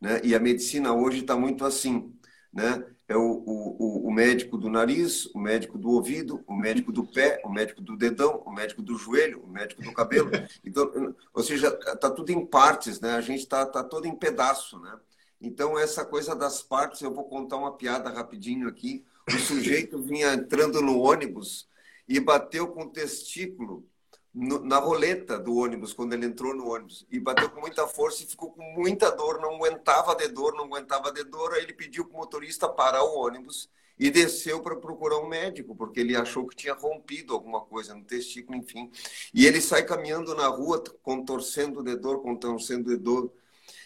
né? E a medicina hoje está muito assim, né? É o, o, o médico do nariz, o médico do ouvido, o médico do pé, o médico do dedão, o médico do joelho, o médico do cabelo. Então, ou seja, está tudo em partes, né? A gente está tá todo em pedaço, né? Então, essa coisa das partes, eu vou contar uma piada rapidinho aqui. O sujeito vinha entrando no ônibus e bateu com o testículo na roleta do ônibus, quando ele entrou no ônibus. E bateu com muita força e ficou com muita dor, não aguentava de dor, não aguentava de dor. Aí ele pediu para o motorista parar o ônibus e desceu para procurar um médico, porque ele achou que tinha rompido alguma coisa no testículo, enfim. E ele sai caminhando na rua, contorcendo de dor, contorcendo de dor.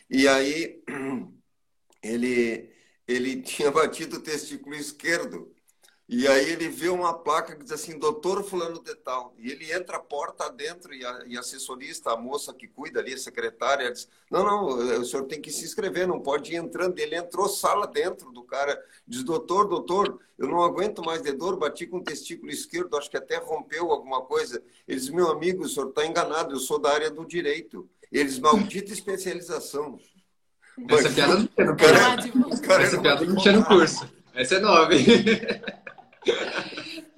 E aí ele ele tinha batido o testículo esquerdo. E aí ele vê uma placa que diz assim, doutor fulano de tal. E ele entra a porta dentro e a, e a assessorista, a moça que cuida ali, a secretária, diz, não, não, o senhor tem que se inscrever, não pode ir entrando. Ele entrou sala dentro do cara, diz, doutor, doutor, eu não aguento mais de dor, bati com o testículo esquerdo, acho que até rompeu alguma coisa. Ele diz, meu amigo, o senhor está enganado, eu sou da área do direito. Eles, maldita especialização. Essa piada não tinha no curso. Essa piada não tinha no curso. Essa é nova,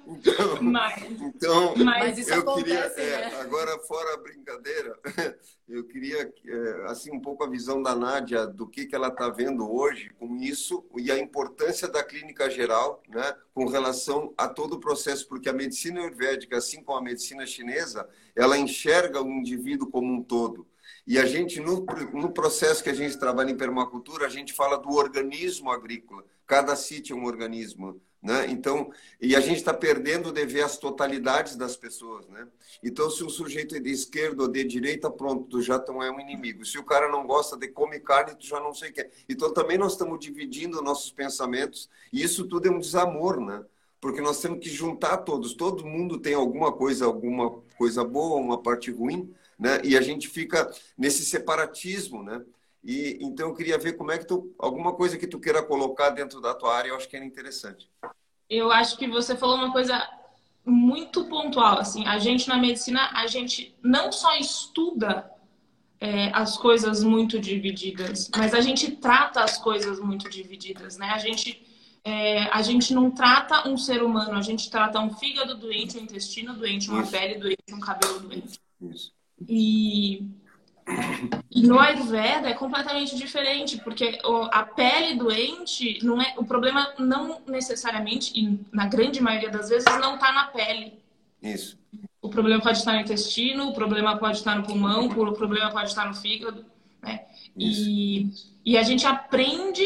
Então, mas, então mas isso eu acontece, queria, né? é, agora fora a brincadeira, eu queria é, assim um pouco a visão da Nádia do que, que ela está vendo hoje com isso e a importância da clínica geral, né, com relação a todo o processo, porque a medicina ayurvédica, assim como a medicina chinesa, ela enxerga o indivíduo como um todo. E a gente, no, no processo que a gente trabalha em permacultura, a gente fala do organismo agrícola. Cada sítio é um organismo. Né? Então, e a gente está perdendo de ver as totalidades das pessoas, né? Então, se o sujeito é de esquerda ou de direita, pronto, tu já não é um inimigo. Se o cara não gosta de comer carne, tu já não sei o que é. Então, também nós estamos dividindo nossos pensamentos e isso tudo é um desamor, né? Porque nós temos que juntar todos. Todo mundo tem alguma coisa, alguma coisa boa, uma parte ruim, né? E a gente fica nesse separatismo, né? E então eu queria ver como é que tu alguma coisa que tu queira colocar dentro da tua área, eu acho que era interessante. Eu acho que você falou uma coisa muito pontual, assim, a gente na medicina, a gente não só estuda é, as coisas muito divididas, mas a gente trata as coisas muito divididas, né? A gente é, a gente não trata um ser humano, a gente trata um fígado doente, um intestino doente, uma Isso. pele doente, um cabelo doente. Isso. E, e no Ayurveda é completamente diferente, porque a pele doente não é o problema não necessariamente e na grande maioria das vezes não está na pele. Isso. O problema pode estar no intestino, o problema pode estar no pulmão, o problema pode estar no fígado, né? E, e a gente aprende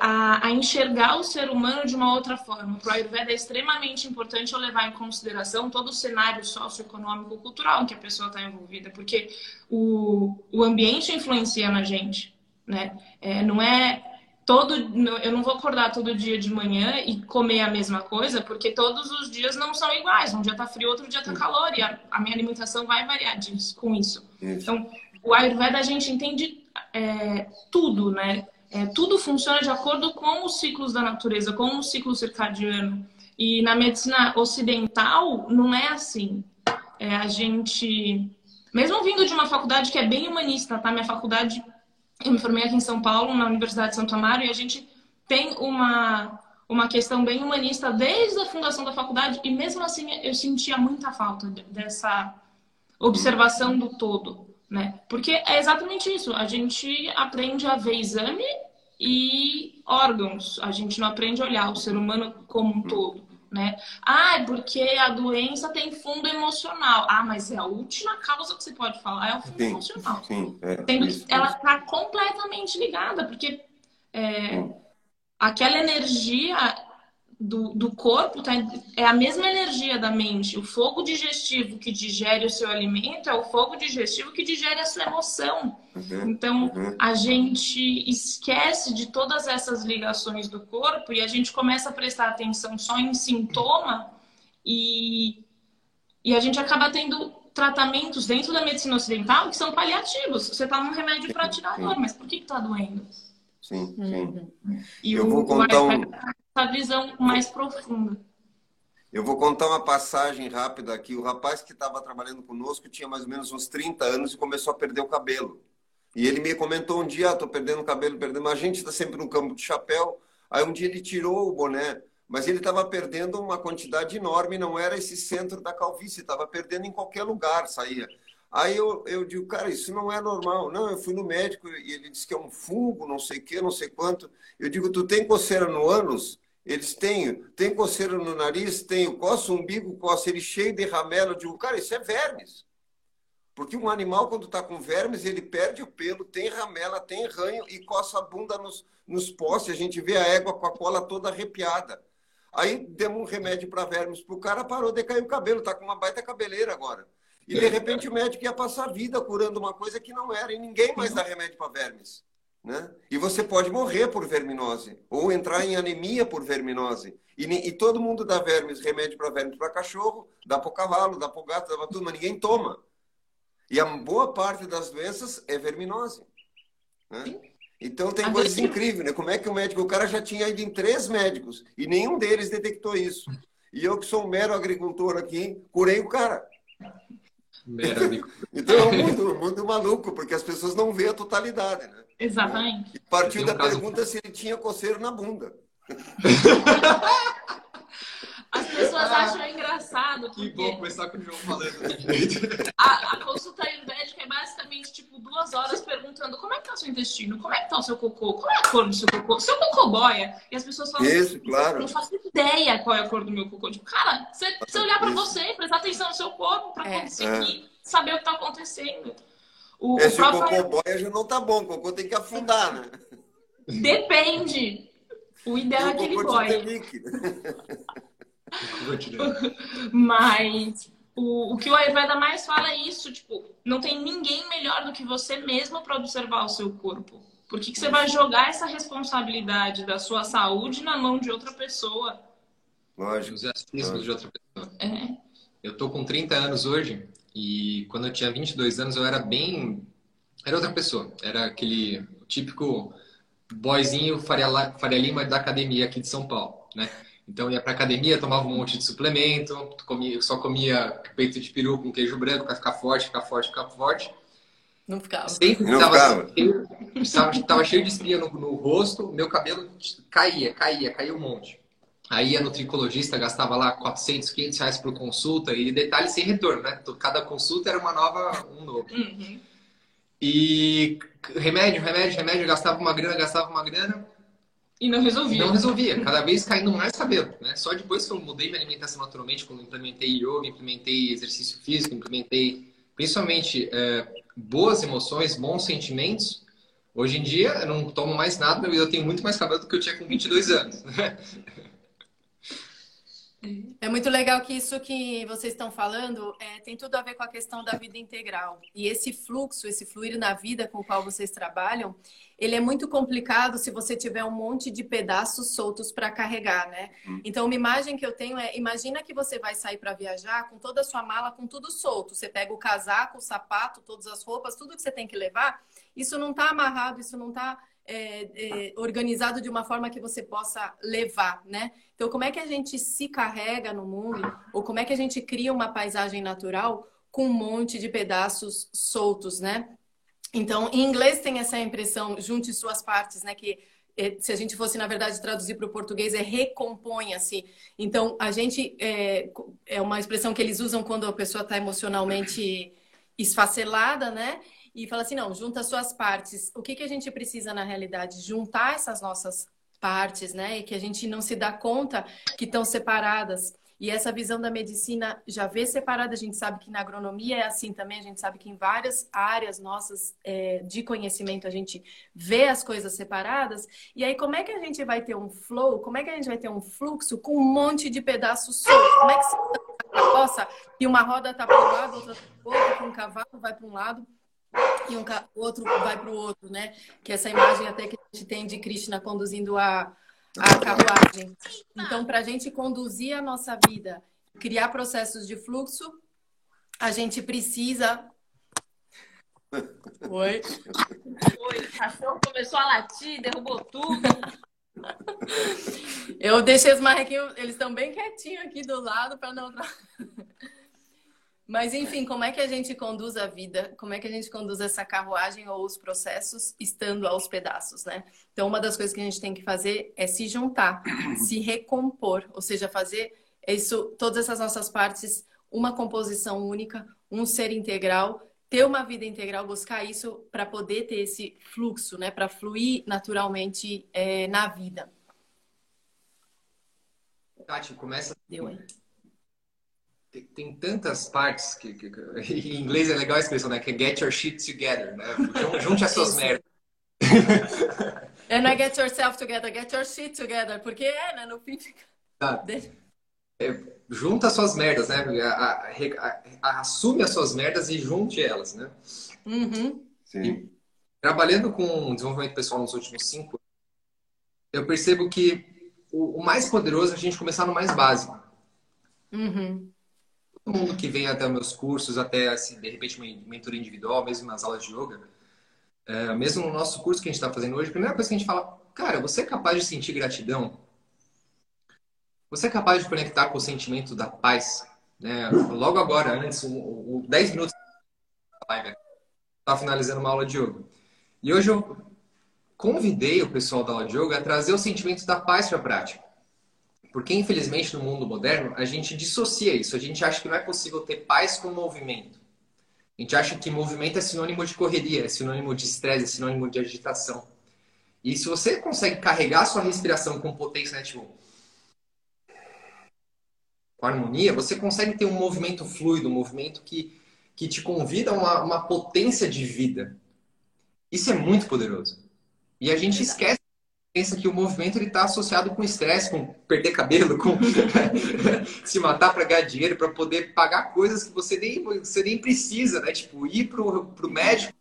a, a, enxergar o ser humano de uma outra forma. Para o Ayurveda é extremamente importante eu levar em consideração todo o cenário socioeconômico cultural em que a pessoa está envolvida, porque o, o ambiente influencia na gente, né? É, não é todo eu não vou acordar todo dia de manhã e comer a mesma coisa, porque todos os dias não são iguais. Um dia está frio, outro dia está calor e a, a, minha alimentação vai variar disso, com isso. isso. Então, o Ayurveda a gente entende é, tudo, né? É, tudo funciona de acordo com os ciclos da natureza, com o ciclo circadiano. E na medicina ocidental não é assim. É, a gente, mesmo vindo de uma faculdade que é bem humanista, tá? Minha faculdade, eu me formei aqui em São Paulo, na Universidade de Santo Amaro, e a gente tem uma, uma questão bem humanista desde a fundação da faculdade, e mesmo assim eu sentia muita falta dessa observação do todo, né? Porque é exatamente isso, a gente aprende a ver exame e órgãos, a gente não aprende a olhar o ser humano como um todo né? Ah, porque a doença tem fundo emocional. Ah, mas é a última causa que você pode falar, é o fundo sim, emocional. Sim, é, Sendo que ela está completamente ligada, porque é, aquela energia do, do corpo tá, é a mesma energia da mente. O fogo digestivo que digere o seu alimento é o fogo digestivo que digere a sua emoção. Uhum, então, uhum. a gente esquece de todas essas ligações do corpo e a gente começa a prestar atenção só em sintoma e, e a gente acaba tendo tratamentos dentro da medicina ocidental que são paliativos. Você toma um remédio para tirar a dor, mas por que está doendo? Sim, sim. Uhum. E eu o, vou contar um essa visão mais profunda. Eu vou contar uma passagem rápida aqui. O rapaz que estava trabalhando conosco tinha mais ou menos uns 30 anos e começou a perder o cabelo. E ele me comentou um dia, estou ah, perdendo o cabelo, perdendo. Mas a gente está sempre no campo de chapéu. Aí um dia ele tirou o boné, mas ele estava perdendo uma quantidade enorme, não era esse centro da calvície, estava perdendo em qualquer lugar, saía. Aí eu, eu digo, cara, isso não é normal. Não, eu fui no médico e ele disse que é um fungo, não sei o que, não sei quanto. Eu digo, tu tem coceira no ânus? Eles têm, tem coceira no nariz, tem coça o umbigo, coça ele cheio de ramela. Eu digo, cara, isso é vermes. Porque um animal, quando está com vermes, ele perde o pelo, tem ramela, tem ranho e coça a bunda nos, nos postes. A gente vê a égua com a cola toda arrepiada. Aí demos um remédio para vermes para o cara, parou de cair o cabelo, está com uma baita cabeleira agora. E de repente o médico ia passar a vida curando uma coisa que não era, e ninguém mais dá remédio para vermes. Né? E você pode morrer por verminose, ou entrar em anemia por verminose. E, e todo mundo dá vermes, remédio para vermes para cachorro, dá para o cavalo, dá para o gato, dá para tudo, mas ninguém toma. E a boa parte das doenças é verminose. Né? Então tem coisas incríveis, né? Como é que o médico, o cara já tinha ido em três médicos e nenhum deles detectou isso. E eu que sou um mero agricultor aqui, curei o cara. então é um mundo, um mundo maluco, porque as pessoas não veem a totalidade, né? Exatamente. E partiu da um pergunta caso... se ele tinha coceiro na bunda. As pessoas ah, acham engraçado. Que bom começar com o João falando. a, a consulta ayurvédica é basicamente tipo duas horas perguntando como é que tá o seu intestino, como é que tá o seu cocô, qual é a cor do seu cocô, seu cocô boia. E as pessoas falam Isso, assim, claro. não faço ideia qual é a cor do meu cocô. Tipo, cara, você precisa olhar para você, prestar atenção no seu corpo para é. conseguir é. saber o que tá acontecendo. O, Esse o próprio... cocô boia já não tá bom, o cocô tem que afundar, né? Depende. O ideal é que ele boia. Mas o, o que o Ayurveda mais fala é isso, tipo, não tem ninguém melhor do que você mesmo para observar o seu corpo. Por que, que você vai jogar essa responsabilidade da sua saúde na mão de outra pessoa? Lógico. Os de outra pessoa. É. Eu tô com 30 anos hoje e quando eu tinha 22 anos eu era bem... Era outra pessoa. Era aquele típico boyzinho Faria, Faria Lima da academia aqui de São Paulo, né? Então ia pra academia, tomava um monte de suplemento, comia, só comia peito de peru com queijo branco para ficar forte, ficar forte, ficar forte. Não ficava. Sempre não tava, ficava. Cheio, tava, cheio de espinha no, no, rosto, meu cabelo caía, caía, caía um monte. Aí ia no tricologista, gastava lá 400, 500 reais por consulta e detalhe sem retorno, né? Cada consulta era uma nova, um novo. Uhum. E remédio, remédio, remédio, gastava uma grana, gastava uma grana. E não resolvia. Não resolvia, cada vez caindo mais cabelo. Né? Só depois que eu mudei minha alimentação naturalmente, quando implementei yoga, implementei exercício físico, implementei principalmente é, boas emoções, bons sentimentos. Hoje em dia eu não tomo mais nada e eu tenho muito mais cabelo do que eu tinha com 22 anos. É muito legal que isso que vocês estão falando é, tem tudo a ver com a questão da vida integral. E esse fluxo, esse fluir na vida com o qual vocês trabalham, ele é muito complicado se você tiver um monte de pedaços soltos para carregar, né? Hum. Então, uma imagem que eu tenho é: imagina que você vai sair para viajar com toda a sua mala, com tudo solto. Você pega o casaco, o sapato, todas as roupas, tudo que você tem que levar. Isso não está amarrado, isso não está é, é, organizado de uma forma que você possa levar, né? Então, como é que a gente se carrega no mundo, ou como é que a gente cria uma paisagem natural com um monte de pedaços soltos, né? Então, em inglês tem essa impressão, junte suas partes, né? Que é, se a gente fosse, na verdade, traduzir para o português, é recomponha-se. Então, a gente. É, é uma expressão que eles usam quando a pessoa está emocionalmente esfacelada, né? E fala assim: não, junta suas partes. O que, que a gente precisa, na realidade? Juntar essas nossas partes, né? E que a gente não se dá conta que estão separadas. E essa visão da medicina já vê separada, a gente sabe que na agronomia é assim também, a gente sabe que em várias áreas nossas é, de conhecimento a gente vê as coisas separadas. E aí, como é que a gente vai ter um flow? Como é que a gente vai ter um fluxo com um monte de pedaços soltos? Como é que se possa e uma roda tá para um lado, outra para outro, um cavalo vai para um lado e um outro vai para o outro, né? Que essa imagem até que a gente tem de Krishna conduzindo a a carruagem. Então, para a gente conduzir a nossa vida, criar processos de fluxo, a gente precisa. Oi. Oi, o cachorro começou a latir, derrubou tudo. Eu deixei os marrequinhos, eles estão bem quietinhos aqui do lado para não. Mas, enfim, como é que a gente conduz a vida? Como é que a gente conduz essa carruagem ou os processos estando aos pedaços, né? Então, uma das coisas que a gente tem que fazer é se juntar, se recompor, ou seja, fazer isso, todas essas nossas partes, uma composição única, um ser integral, ter uma vida integral, buscar isso para poder ter esse fluxo, né? Para fluir naturalmente é, na vida. Tati, começa. Deu aí tem, tem tantas partes que, que, que, em inglês é legal a expressão, né? Que é get your shit together, né? Junte as suas merdas. É, não é get yourself together, get your shit together, porque é, né? No fim fica. Tá. É, junta as suas merdas, né? A, a, a, assume as suas merdas e junte elas, né? Uhum. Sim. E, trabalhando com desenvolvimento pessoal nos últimos cinco eu percebo que o, o mais poderoso é a gente começar no mais básico. Uhum mundo que vem até meus cursos, até assim, de repente uma mentoria individual, mesmo nas aulas de yoga, é, mesmo no nosso curso que a gente está fazendo hoje, a primeira coisa que a gente fala, cara, você é capaz de sentir gratidão? Você é capaz de conectar com o sentimento da paz? Né? Logo agora, antes, o, o 10 minutos da live, estava finalizando uma aula de yoga. E hoje eu convidei o pessoal da aula de yoga a trazer o sentimento da paz para a prática. Porque, infelizmente, no mundo moderno, a gente dissocia isso. A gente acha que não é possível ter paz com movimento. A gente acha que movimento é sinônimo de correria, é sinônimo de estresse, é sinônimo de agitação. E se você consegue carregar sua respiração com potência, né, tipo, com harmonia, você consegue ter um movimento fluido, um movimento que, que te convida a uma, uma potência de vida. Isso é muito poderoso. E a gente esquece pensa que o movimento está associado com estresse, com perder cabelo, com se matar para ganhar dinheiro, para poder pagar coisas que você nem, você nem precisa, né? Tipo, ir para o médico,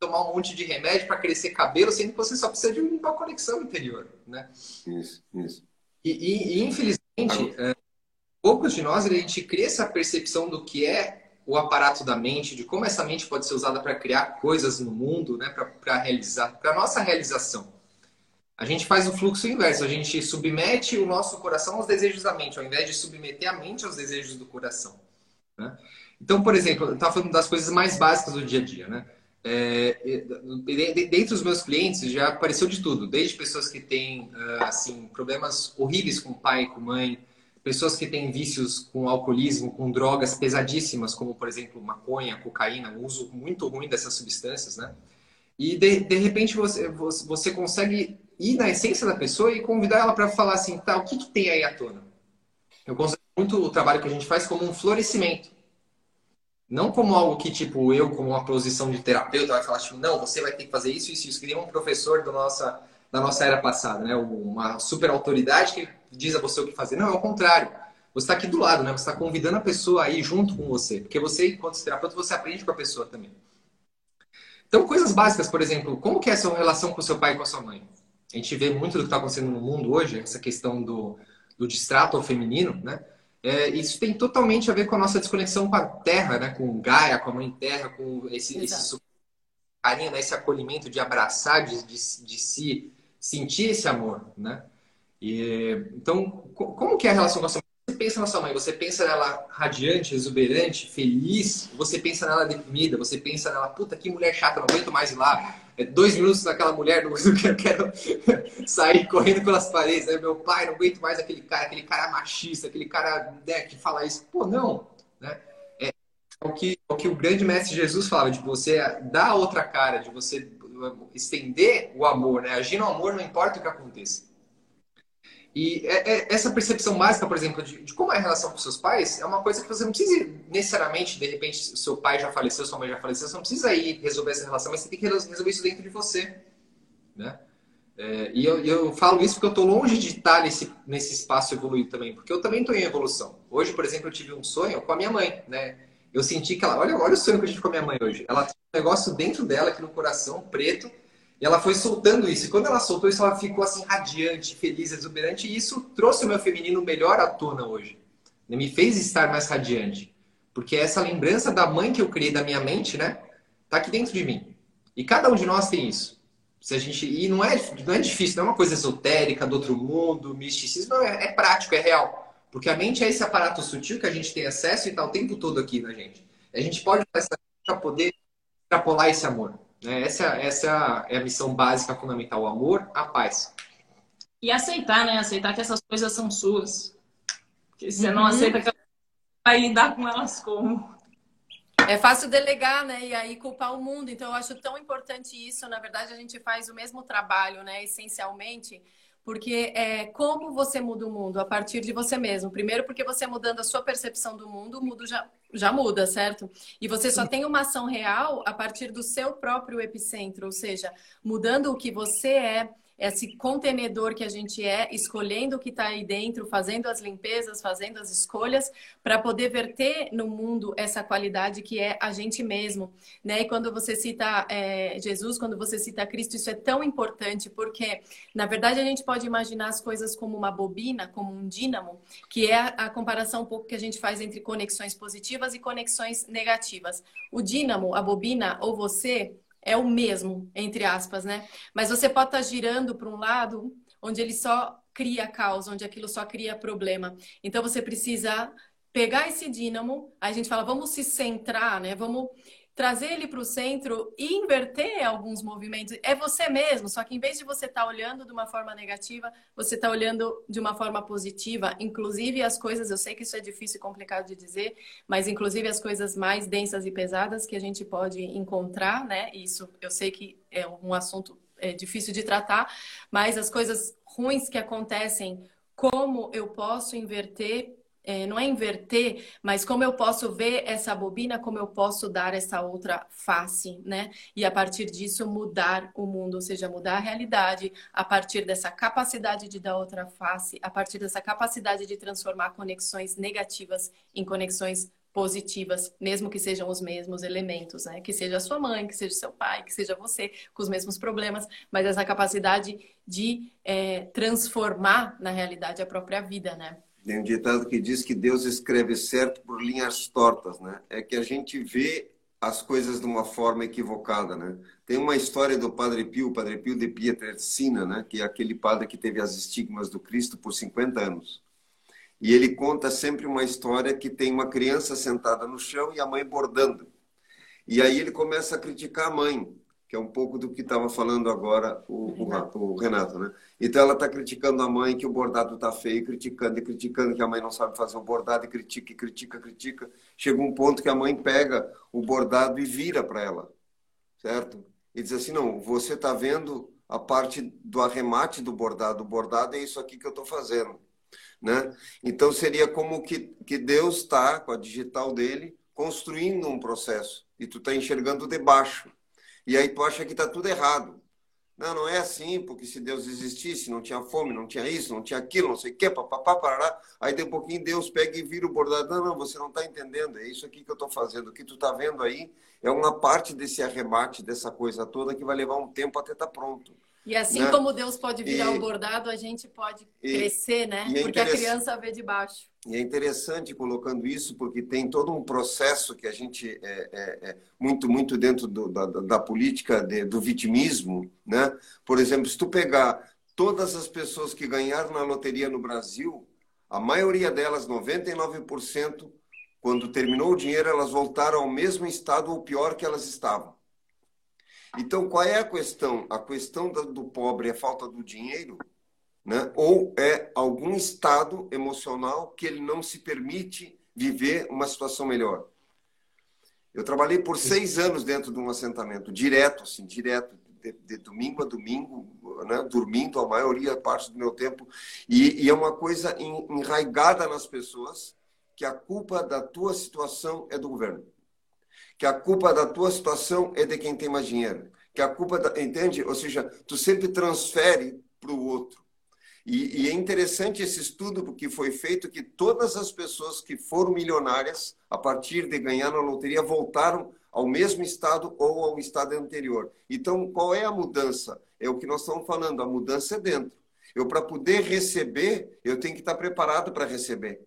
tomar um monte de remédio para crescer cabelo, sendo que você só precisa de uma conexão interior, né? Isso, isso. E, e, e infelizmente, é, poucos de nós, a gente cria essa percepção do que é o aparato da mente, de como essa mente pode ser usada para criar coisas no mundo, né? Para realizar, para nossa realização. A gente faz o fluxo inverso, a gente submete o nosso coração aos desejos da mente, ao invés de submeter a mente aos desejos do coração. Né? Então, por exemplo, eu estava falando das coisas mais básicas do dia a dia, né? É, dentre os meus clientes já apareceu de tudo, desde pessoas que têm ah, assim problemas horríveis com pai com mãe, pessoas que têm vícios com alcoolismo, com drogas pesadíssimas, como por exemplo maconha, cocaína, o uso muito ruim dessas substâncias, né? E de, de repente você, você consegue ir na essência da pessoa e convidar ela para falar assim, tá, o que, que tem aí à tona? Eu considero muito o trabalho que a gente faz como um florescimento. Não como algo que, tipo, eu, como uma posição de terapeuta, vai falar, tipo, não, você vai ter que fazer isso, isso, isso. Que nem um professor do nossa, da nossa era passada, né? Uma super autoridade que diz a você o que fazer. Não, é o contrário. Você está aqui do lado, né? Você está convidando a pessoa aí junto com você. Porque você, enquanto terapeuta, você aprende com a pessoa também. Então, coisas básicas, por exemplo, como que é a sua relação com seu pai e com a sua mãe? A gente vê muito do que está acontecendo no mundo hoje, essa questão do, do distrato ao feminino, né? É, isso tem totalmente a ver com a nossa desconexão com a Terra, né? Com Gaia, com a Mãe Terra, com esse, esse carinho, né? esse acolhimento de abraçar, de, de, de se sentir esse amor, né? E, então, como que é a relação com a pensa na sua mãe, você pensa nela radiante, exuberante, feliz, você pensa nela deprimida, você pensa nela, puta, que mulher chata, não aguento mais ir lá. É dois minutos naquela mulher, não quero, quero sair correndo pelas paredes, né? Meu pai, não aguento mais aquele cara, aquele cara machista, aquele cara né, que fala isso. Pô, não, né? É, é o que, é o que o grande mestre Jesus falava, de você dar outra cara, de você estender o amor, né? Agir no amor não importa o que aconteça. E é, é, essa percepção básica, por exemplo, de, de, como é a relação com seus pais, é uma coisa que você não precisa necessariamente, de repente, seu pai já faleceu, sua mãe já faleceu, você não precisa ir resolver essa relação, mas você tem que resolver isso dentro de você. Né? É, e eu, eu, falo isso porque eu estou longe de estar nesse, nesse espaço evoluído também, porque eu também estou em evolução. Hoje, por exemplo, eu tive um sonho com a minha mãe. Né? Eu senti que ela, olha, olha o sonho que eu tive com a minha mãe hoje. Ela tem um negócio dentro dela, aqui no coração, preto, e ela foi soltando isso. E quando ela soltou isso, ela ficou assim radiante, feliz, exuberante. E isso trouxe o meu feminino melhor à tona hoje. Me fez estar mais radiante. Porque essa lembrança da mãe que eu criei da minha mente, né? Tá aqui dentro de mim. E cada um de nós tem isso. Se a gente e não é não é difícil, não é uma coisa esotérica do outro mundo, misticismo, não, é, é prático, é real. Porque a mente é esse aparato sutil que a gente tem acesso e está o tempo todo aqui na gente. A gente pode usar essa para poder extrapolar esse amor. Né? Essa, essa é a missão básica, fundamental: o amor, a paz. E aceitar, né? Aceitar que essas coisas são suas. Porque se você uhum. não aceita que vai lidar com elas como? É fácil delegar, né? E aí culpar o mundo. Então, eu acho tão importante isso. Na verdade, a gente faz o mesmo trabalho, né? Essencialmente, porque é como você muda o mundo a partir de você mesmo. Primeiro, porque você mudando a sua percepção do mundo, o mundo já, já muda, certo? E você só tem uma ação real a partir do seu próprio epicentro, ou seja, mudando o que você é, esse contenedor que a gente é, escolhendo o que está aí dentro, fazendo as limpezas, fazendo as escolhas, para poder verter no mundo essa qualidade que é a gente mesmo. Né? E quando você cita é, Jesus, quando você cita Cristo, isso é tão importante, porque, na verdade, a gente pode imaginar as coisas como uma bobina, como um dínamo, que é a comparação um pouco que a gente faz entre conexões positivas e conexões negativas. O dínamo, a bobina, ou você, é o mesmo, entre aspas, né? Mas você pode estar tá girando para um lado onde ele só cria causa, onde aquilo só cria problema. Então você precisa pegar esse dínamo, a gente fala, vamos se centrar, né? Vamos trazer ele para o centro e inverter alguns movimentos. É você mesmo, só que em vez de você estar tá olhando de uma forma negativa, você está olhando de uma forma positiva. Inclusive as coisas, eu sei que isso é difícil e complicado de dizer, mas inclusive as coisas mais densas e pesadas que a gente pode encontrar, né? Isso eu sei que é um assunto é, difícil de tratar, mas as coisas ruins que acontecem, como eu posso inverter é, não é inverter, mas como eu posso ver essa bobina, como eu posso dar essa outra face, né? E a partir disso mudar o mundo, ou seja, mudar a realidade, a partir dessa capacidade de dar outra face, a partir dessa capacidade de transformar conexões negativas em conexões positivas, mesmo que sejam os mesmos elementos, né? Que seja a sua mãe, que seja seu pai, que seja você, com os mesmos problemas, mas essa capacidade de é, transformar na realidade a própria vida, né? Tem um ditado que diz que Deus escreve certo por linhas tortas, né? É que a gente vê as coisas de uma forma equivocada, né? Tem uma história do Padre Pio, Padre Pio de Pietrelcina, né? Que é aquele padre que teve as estigmas do Cristo por 50 anos. E ele conta sempre uma história que tem uma criança sentada no chão e a mãe bordando. E aí ele começa a criticar a mãe, que é um pouco do que estava falando agora o, o, o, Renato, né? Então ela está criticando a mãe que o bordado está feio, criticando e criticando que a mãe não sabe fazer o bordado e critica, e critica, critica. Chega um ponto que a mãe pega o bordado e vira para ela, certo? E diz assim, não, você está vendo a parte do arremate do bordado, o bordado é isso aqui que eu estou fazendo, né? Então seria como que, que Deus está, com a digital dele, construindo um processo e tu está enxergando de baixo. E aí tu acha que está tudo errado. Não, não é assim, porque se Deus existisse, não tinha fome, não tinha isso, não tinha aquilo, não sei o quê, papapá, parará. Aí de um pouquinho Deus pega e vira o bordado. Não, não, você não está entendendo, é isso aqui que eu estou fazendo. O que tu está vendo aí é uma parte desse arremate, dessa coisa toda, que vai levar um tempo até estar tá pronto. E assim né? como Deus pode virar e, o bordado, a gente pode e, crescer, né? É porque a criança vê de baixo. E é interessante colocando isso, porque tem todo um processo que a gente é, é, é muito, muito dentro do, da, da, política de, do vitimismo, né? Por exemplo, se tu pegar todas as pessoas que ganharam na loteria no Brasil, a maioria delas, 99%, quando terminou o dinheiro, elas voltaram ao mesmo estado ou pior que elas estavam. Então, qual é a questão? A questão do pobre é falta do dinheiro, né? ou é algum estado emocional que ele não se permite viver uma situação melhor. Eu trabalhei por seis anos dentro de um assentamento, direto, assim, direto, de, de domingo a domingo, né? dormindo a maioria parte do meu tempo. E, e é uma coisa enraigada nas pessoas que a culpa da tua situação é do governo que a culpa da tua situação é de quem tem mais dinheiro, que a culpa, da, entende? Ou seja, tu sempre transfere para o outro. E, e, é interessante esse estudo que foi feito que todas as pessoas que foram milionárias a partir de ganhar na loteria voltaram ao mesmo estado ou ao estado anterior. Então, qual é a mudança? É o que nós estamos falando, a mudança é dentro. Eu, para poder receber, eu tenho que estar preparado para receber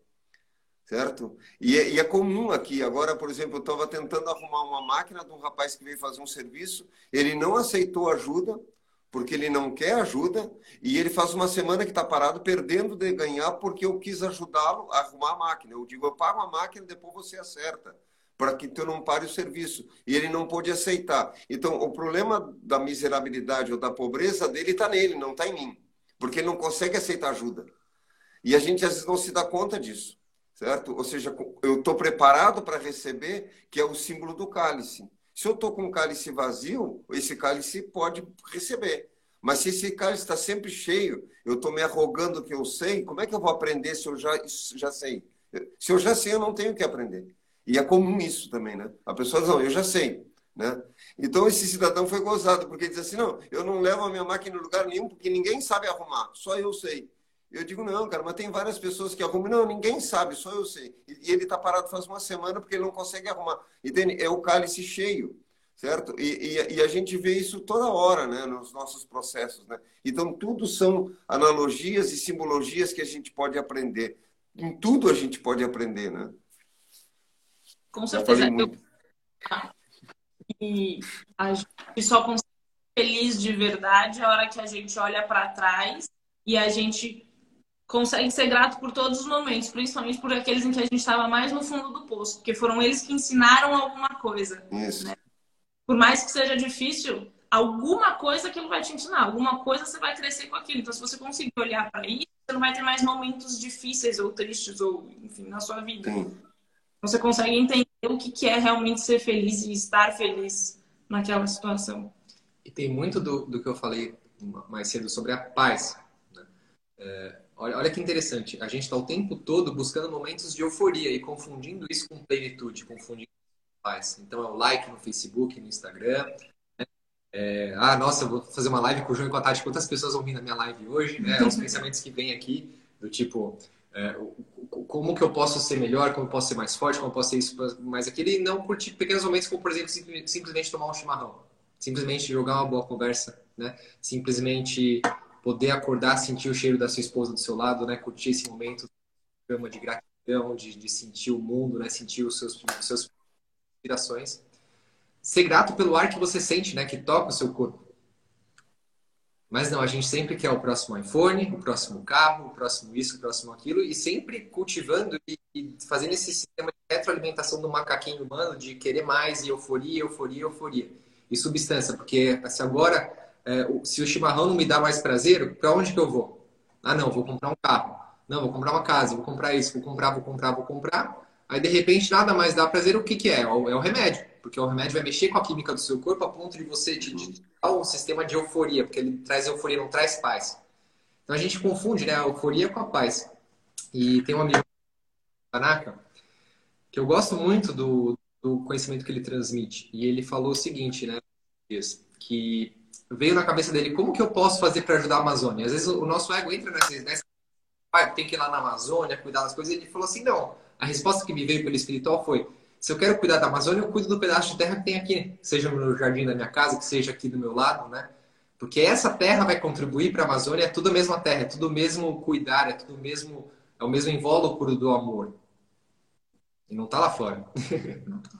certo? E é, e é, comum aqui. Agora, por exemplo, eu estava tentando arrumar uma máquina de um rapaz que veio fazer um serviço, ele não aceitou ajuda, porque ele não quer ajuda, e ele faz uma semana que está parado, perdendo de ganhar, porque eu quis ajudá-lo a arrumar a máquina. Eu digo, eu pago a máquina, depois você acerta, para que tu não pare o serviço. E ele não pôde aceitar. Então, o problema da miserabilidade ou da pobreza dele está nele, não está em mim, porque ele não consegue aceitar ajuda. E a gente às vezes não se dá conta disso certo? Ou seja, eu estou preparado para receber, que é o símbolo do cálice. Se eu estou com o cálice vazio, esse cálice pode receber. Mas se esse cálice está sempre cheio, eu estou me arrogando que eu sei, como é que eu vou aprender se eu já, já sei? Se eu já sei, eu não tenho que aprender. E é comum isso também, né? A pessoa diz, não, eu já sei. Né? Então esse cidadão foi gozado, porque diz assim, não, eu não levo a minha máquina em lugar nenhum, porque ninguém sabe arrumar, só eu sei. Eu digo, não, cara, mas tem várias pessoas que arrumam. Não, ninguém sabe, só eu sei. E ele está parado faz uma semana porque ele não consegue arrumar. Entende? É o cálice cheio, certo? E, e, e, a gente vê isso toda hora, né, nos nossos processos, né? Então, tudo são analogias e simbologias que a gente pode aprender. Em tudo a gente pode aprender, né? Com certeza. Eu... E a gente só consegue ser feliz de verdade a hora que a gente olha para trás e a gente consegue ser grato por todos os momentos, principalmente por aqueles em que a gente estava mais no fundo do poço, porque foram eles que ensinaram alguma coisa. Isso. Né? Por mais que seja difícil, alguma coisa aquilo vai te ensinar, alguma coisa você vai crescer com aquilo. Então, se você conseguir olhar para isso, você não vai ter mais momentos difíceis ou tristes, ou enfim, na sua vida. Sim. Você consegue entender o que é realmente ser feliz e estar feliz naquela situação. E tem muito do, do que eu falei mais cedo sobre a paz. Né? É Olha, olha que interessante. A gente está o tempo todo buscando momentos de euforia e confundindo isso com plenitude, confundindo paz. Então é o like no Facebook, no Instagram. Né? É, ah, nossa, eu vou fazer uma live com o João e com a Tati. Quantas pessoas vão vir na minha live hoje? Né? Os pensamentos que vêm aqui, do tipo, é, como que eu posso ser melhor, como eu posso ser mais forte, como eu posso ser isso mais aquilo, e não curtir pequenos momentos como, por exemplo, simplesmente tomar um chimarrão, simplesmente jogar uma boa conversa, né? simplesmente poder acordar, sentir o cheiro da sua esposa do seu lado, né? Curtir esse momento de gratidão, de, de sentir o mundo, né? Sentir os seus, os seus inspirações. Ser grato pelo ar que você sente, né? Que toca o seu corpo. Mas não, a gente sempre quer o próximo iPhone, o próximo carro, o próximo isso, o próximo aquilo, e sempre cultivando e, e fazendo esse sistema de retroalimentação do macaquinho humano de querer mais e euforia, euforia, euforia. E substância, porque se agora é, se o chimarrão não me dá mais prazer, para onde que eu vou? Ah, não, vou comprar um carro. Não, vou comprar uma casa, vou comprar isso, vou comprar, vou comprar, vou comprar. Aí, de repente, nada mais dá prazer, o que, que é? É o remédio. Porque o remédio vai mexer com a química do seu corpo a ponto de você te, te dar um sistema de euforia, porque ele traz euforia, não traz paz. Então, a gente confunde né, a euforia com a paz. E tem um amigo, Tanaka, que eu gosto muito do, do conhecimento que ele transmite. E ele falou o seguinte, né? Que veio na cabeça dele como que eu posso fazer para ajudar a Amazônia. Às vezes o nosso ego entra nessa, nessa ah, tem que ir lá na Amazônia cuidar das coisas. E ele falou assim, não. A resposta que me veio pelo espiritual foi: se eu quero cuidar da Amazônia, eu cuido do pedaço de terra que tem aqui, seja no jardim da minha casa, que seja aqui do meu lado, né? Porque essa terra vai contribuir para a Amazônia, é tudo a mesma terra, é tudo o mesmo cuidar, é tudo o mesmo, é o mesmo invólucro do amor. E não está lá fora.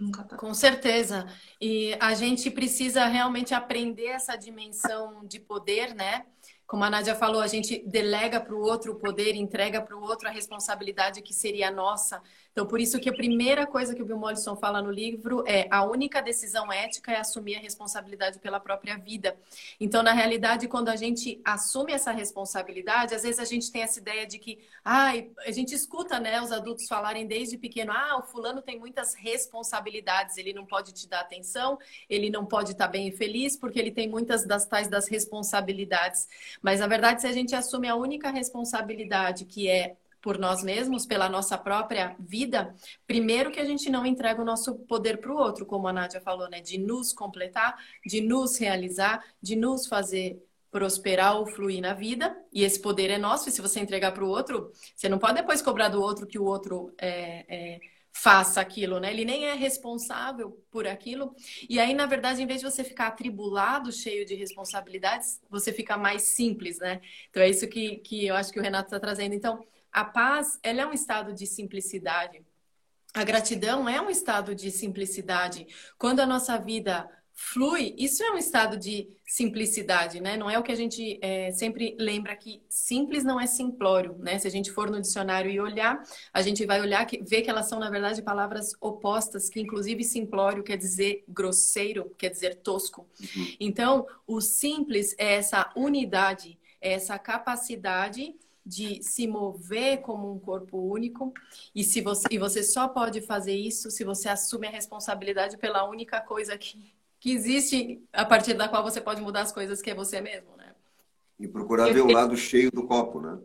Nunca tá. Com certeza. E a gente precisa realmente aprender essa dimensão de poder, né? Como a Nádia falou, a gente delega para o outro o poder, entrega para o outro a responsabilidade que seria nossa. Então, por isso que a primeira coisa que o Bill Mollison fala no livro é a única decisão ética é assumir a responsabilidade pela própria vida. Então, na realidade, quando a gente assume essa responsabilidade, às vezes a gente tem essa ideia de que, ai, a gente escuta, né, os adultos falarem desde pequeno, ah, o fulano tem muitas responsabilidades, ele não pode te dar atenção, ele não pode estar bem e feliz porque ele tem muitas das tais das responsabilidades. Mas na verdade, se a gente assume a única responsabilidade que é por nós mesmos, pela nossa própria vida, primeiro que a gente não entrega o nosso poder para o outro, como a Nádia falou, né? De nos completar, de nos realizar, de nos fazer prosperar ou fluir na vida. E esse poder é nosso, e se você entregar para o outro, você não pode depois cobrar do outro que o outro é, é, faça aquilo, né? Ele nem é responsável por aquilo. E aí, na verdade, em vez de você ficar atribulado, cheio de responsabilidades, você fica mais simples, né? Então é isso que, que eu acho que o Renato está trazendo. Então, a paz, ela é um estado de simplicidade. A gratidão é um estado de simplicidade. Quando a nossa vida flui, isso é um estado de simplicidade, né? Não é o que a gente é, sempre lembra que simples não é simplório, né? Se a gente for no dicionário e olhar, a gente vai olhar que ver que elas são na verdade palavras opostas, que inclusive simplório quer dizer grosseiro, quer dizer tosco. Uhum. Então, o simples é essa unidade, é essa capacidade de se mover como um corpo único e se você e você só pode fazer isso se você assume a responsabilidade pela única coisa que, que existe a partir da qual você pode mudar as coisas que é você mesmo, né? E procurar eu ver tenho... o lado cheio do copo, né?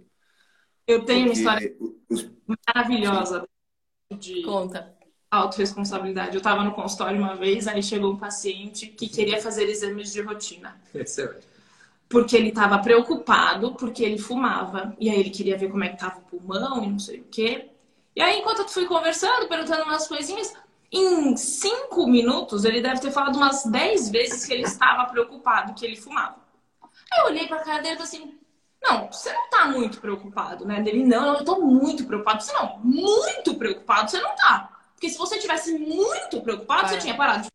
Eu tenho Porque uma história os... maravilhosa de conta autorresponsabilidade. Eu estava no consultório uma vez, aí chegou um paciente que queria fazer exames de rotina. Excelente porque ele estava preocupado, porque ele fumava. E aí ele queria ver como é que tava o pulmão e não sei o quê. E aí, enquanto eu fui conversando, perguntando umas coisinhas, em cinco minutos ele deve ter falado umas dez vezes que ele estava preocupado, que ele fumava. Aí eu olhei pra cara dele e falei assim: Não, você não tá muito preocupado, né? Dele, não, eu tô muito preocupado. Você não, muito preocupado, você não tá. Porque se você tivesse muito preocupado, você tinha parado de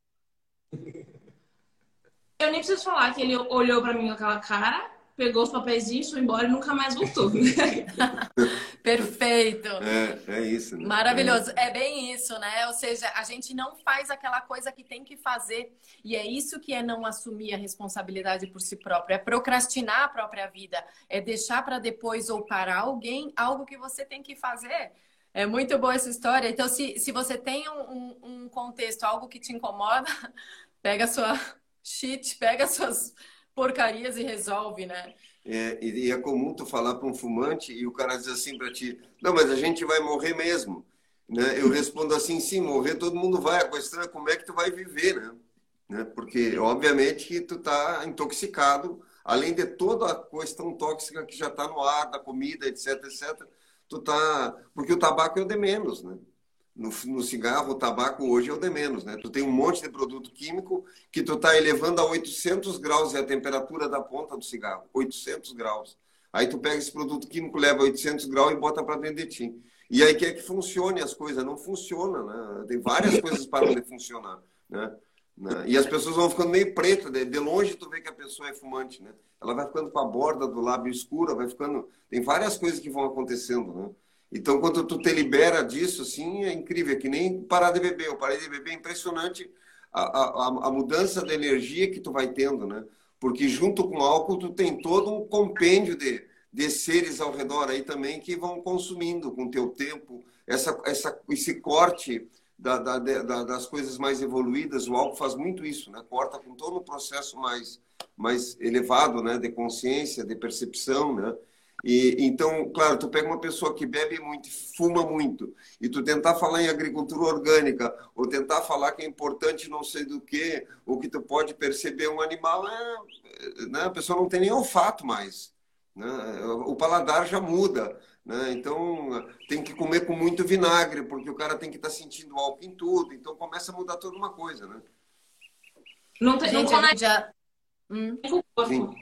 eu nem preciso falar que ele olhou para mim com aquela cara, pegou os papeizinhos, foi embora e nunca mais voltou. Perfeito. É, é isso. Né? Maravilhoso. É. é bem isso, né? Ou seja, a gente não faz aquela coisa que tem que fazer. E é isso que é não assumir a responsabilidade por si próprio. É procrastinar a própria vida. É deixar para depois ou para alguém algo que você tem que fazer. É muito boa essa história. Então, se, se você tem um, um contexto, algo que te incomoda, pega a sua shit, pega suas porcarias e resolve, né? É, e é comum tu falar para um fumante e o cara diz assim para ti: não, mas a gente vai morrer mesmo. Né? Eu respondo assim: sim, morrer todo mundo vai. A questão é como é que tu vai viver, né? né? Porque, obviamente, que tu tá intoxicado, além de toda a questão tóxica que já está no ar, da comida, etc, etc. Tu tá. Porque o tabaco é o de menos, né? No, no, cigarro, o tabaco hoje é o de menos, né? Tu tem um monte de produto químico que tu tá elevando a 800 graus é a temperatura da ponta do cigarro, 800 graus. Aí tu pega esse produto químico, leva 800 graus e bota para dentro de ti. E aí quer que funcione as coisas, não funciona, né? Tem várias coisas para de funcionar, né? né? E as pessoas vão ficando meio pretas, de longe tu vê que a pessoa é fumante, né? Ela vai ficando com a borda do lábio escura, vai ficando, tem várias coisas que vão acontecendo, né? Então, quando tu te libera disso, assim, é incrível. É que nem parar de beber. Eu parei de beber, é impressionante a, a, a mudança da energia que tu vai tendo, né? Porque junto com o álcool, tu tem todo um compêndio de, de seres ao redor aí também que vão consumindo com o teu tempo. Essa, essa, esse corte da, da, da, das coisas mais evoluídas, o álcool faz muito isso, né? Corta com todo um processo mais, mais elevado, né? De consciência, de percepção, né? E, então, claro, tu pega uma pessoa que bebe muito, fuma muito, e tu tentar falar em agricultura orgânica, ou tentar falar que é importante não sei do que, ou que tu pode perceber um animal, é, né? a pessoa não tem nem olfato mais. Né? O paladar já muda. Né? Então, tem que comer com muito vinagre, porque o cara tem que estar tá sentindo álcool em tudo. Então, começa a mudar toda uma coisa. Né? Não tem, Gente, não já... hum. Sim.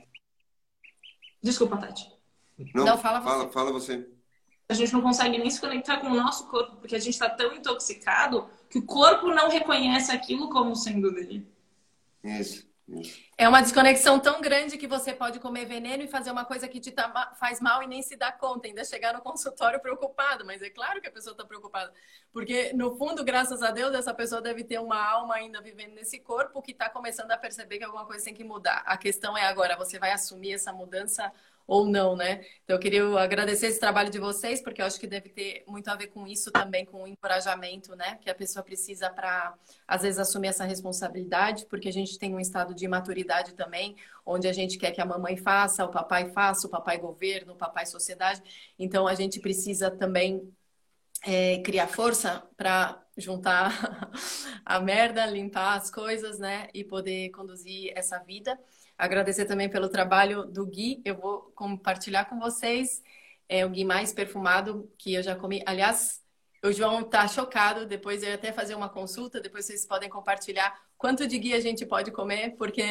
Desculpa, Tati. Não, não fala, fala você. Fala você. A gente não consegue nem se conectar com o nosso corpo, porque a gente está tão intoxicado que o corpo não reconhece aquilo como sendo dele. Isso. Isso. É uma desconexão tão grande que você pode comer veneno e fazer uma coisa que te tá, faz mal e nem se dá conta, ainda chegar no consultório preocupado. Mas é claro que a pessoa está preocupada. Porque, no fundo, graças a Deus, essa pessoa deve ter uma alma ainda vivendo nesse corpo que está começando a perceber que alguma coisa tem que mudar. A questão é agora, você vai assumir essa mudança ou não, né? Então eu queria agradecer esse trabalho de vocês, porque eu acho que deve ter muito a ver com isso também, com o encorajamento, né? Que a pessoa precisa para, às vezes, assumir essa responsabilidade, porque a gente tem um estado de maturidade também, onde a gente quer que a mamãe faça, o papai faça, o papai governo, o papai sociedade. Então a gente precisa também é, criar força para juntar a merda, limpar as coisas, né? E poder conduzir essa vida. Agradecer também pelo trabalho do Gui. Eu vou compartilhar com vocês é, o Gui mais perfumado que eu já comi. Aliás, o João tá chocado. Depois eu ia até fazer uma consulta. Depois vocês podem compartilhar quanto de Gui a gente pode comer, porque.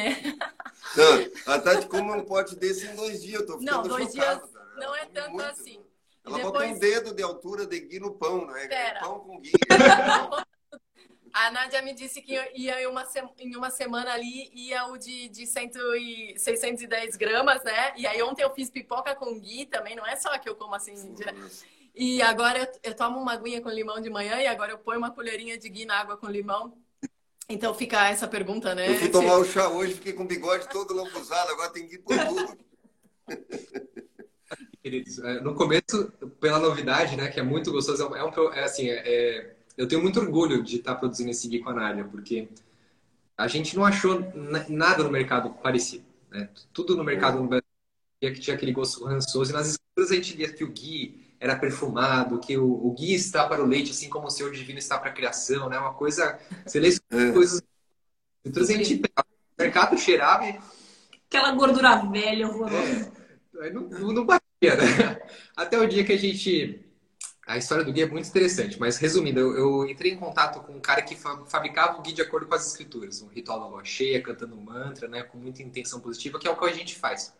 não, a Tati come um pote desse em dois dias. Eu tô ficando não, dois chocado, dias cara. não é tanto muito. assim. Ela depois... bota um dedo de altura de Gui no pão, não é? Pera. Pão com Gui. A Nádia me disse que ia em uma, em uma semana ali, ia o de, de 100 e 610 gramas, né? E aí ontem eu fiz pipoca com gui também, não é só que eu como assim. E agora eu, eu, tomo uma aguinha com limão de manhã e agora eu ponho uma colherinha de gui na água com limão. Então fica essa pergunta, né? Eu fui tomar o chá hoje, fiquei com o bigode todo lambuzado, agora tem gui por tudo. Queridos, é, no começo, pela novidade, né, que é muito gostoso, é, um, é assim, é, é eu tenho muito orgulho de estar produzindo esse Gui com a Nádia, porque a gente não achou nada no mercado parecido. Né? Tudo no mercado no Brasil que tinha aquele gosto rançoso, e nas escrituras a gente via que o Gui era perfumado, que o, o Gui está para o leite, assim como o Senhor Divino está para a criação, né? Uma coisa... Você lê é. coisas... Escrituras a gente pegava, o mercado cheirava e... Aquela gordura velha, horrorosa. É, não, não batia, né? Até o dia que a gente a história do Gui é muito interessante, mas resumindo, eu, eu, entrei em contato com um cara que fabricava o Gui de acordo com as escrituras, um ritual da lua cheia, cantando mantra, né, com muita intenção positiva, que é o que a gente faz.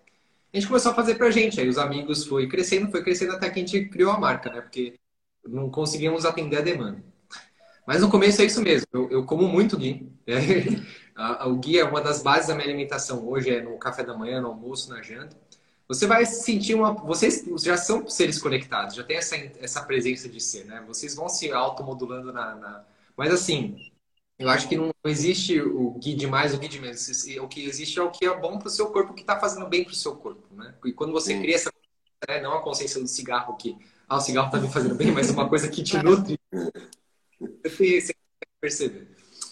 A gente começou a fazer pra gente, aí os amigos foi crescendo, foi crescendo até que a gente criou a marca, né, porque não conseguíamos atender a demanda. Mas no começo é isso mesmo, eu, eu como muito Gui. Né? o Gui é uma das bases da minha alimentação hoje, é no café da manhã, no almoço, na janta. Você vai sentir uma. Vocês já são seres conectados, já tem essa, essa presença de ser, né? Vocês vão se automodulando na, na. Mas assim, eu acho que não existe o Gui de mais, o Gui de menos. O que existe é o que é bom para o seu corpo, o que está fazendo bem para o seu corpo, né? E quando você Sim. cria essa. Né, não a consciência do cigarro que. Ah, o cigarro está me fazendo bem, mas uma coisa que te nutre. Você perceber.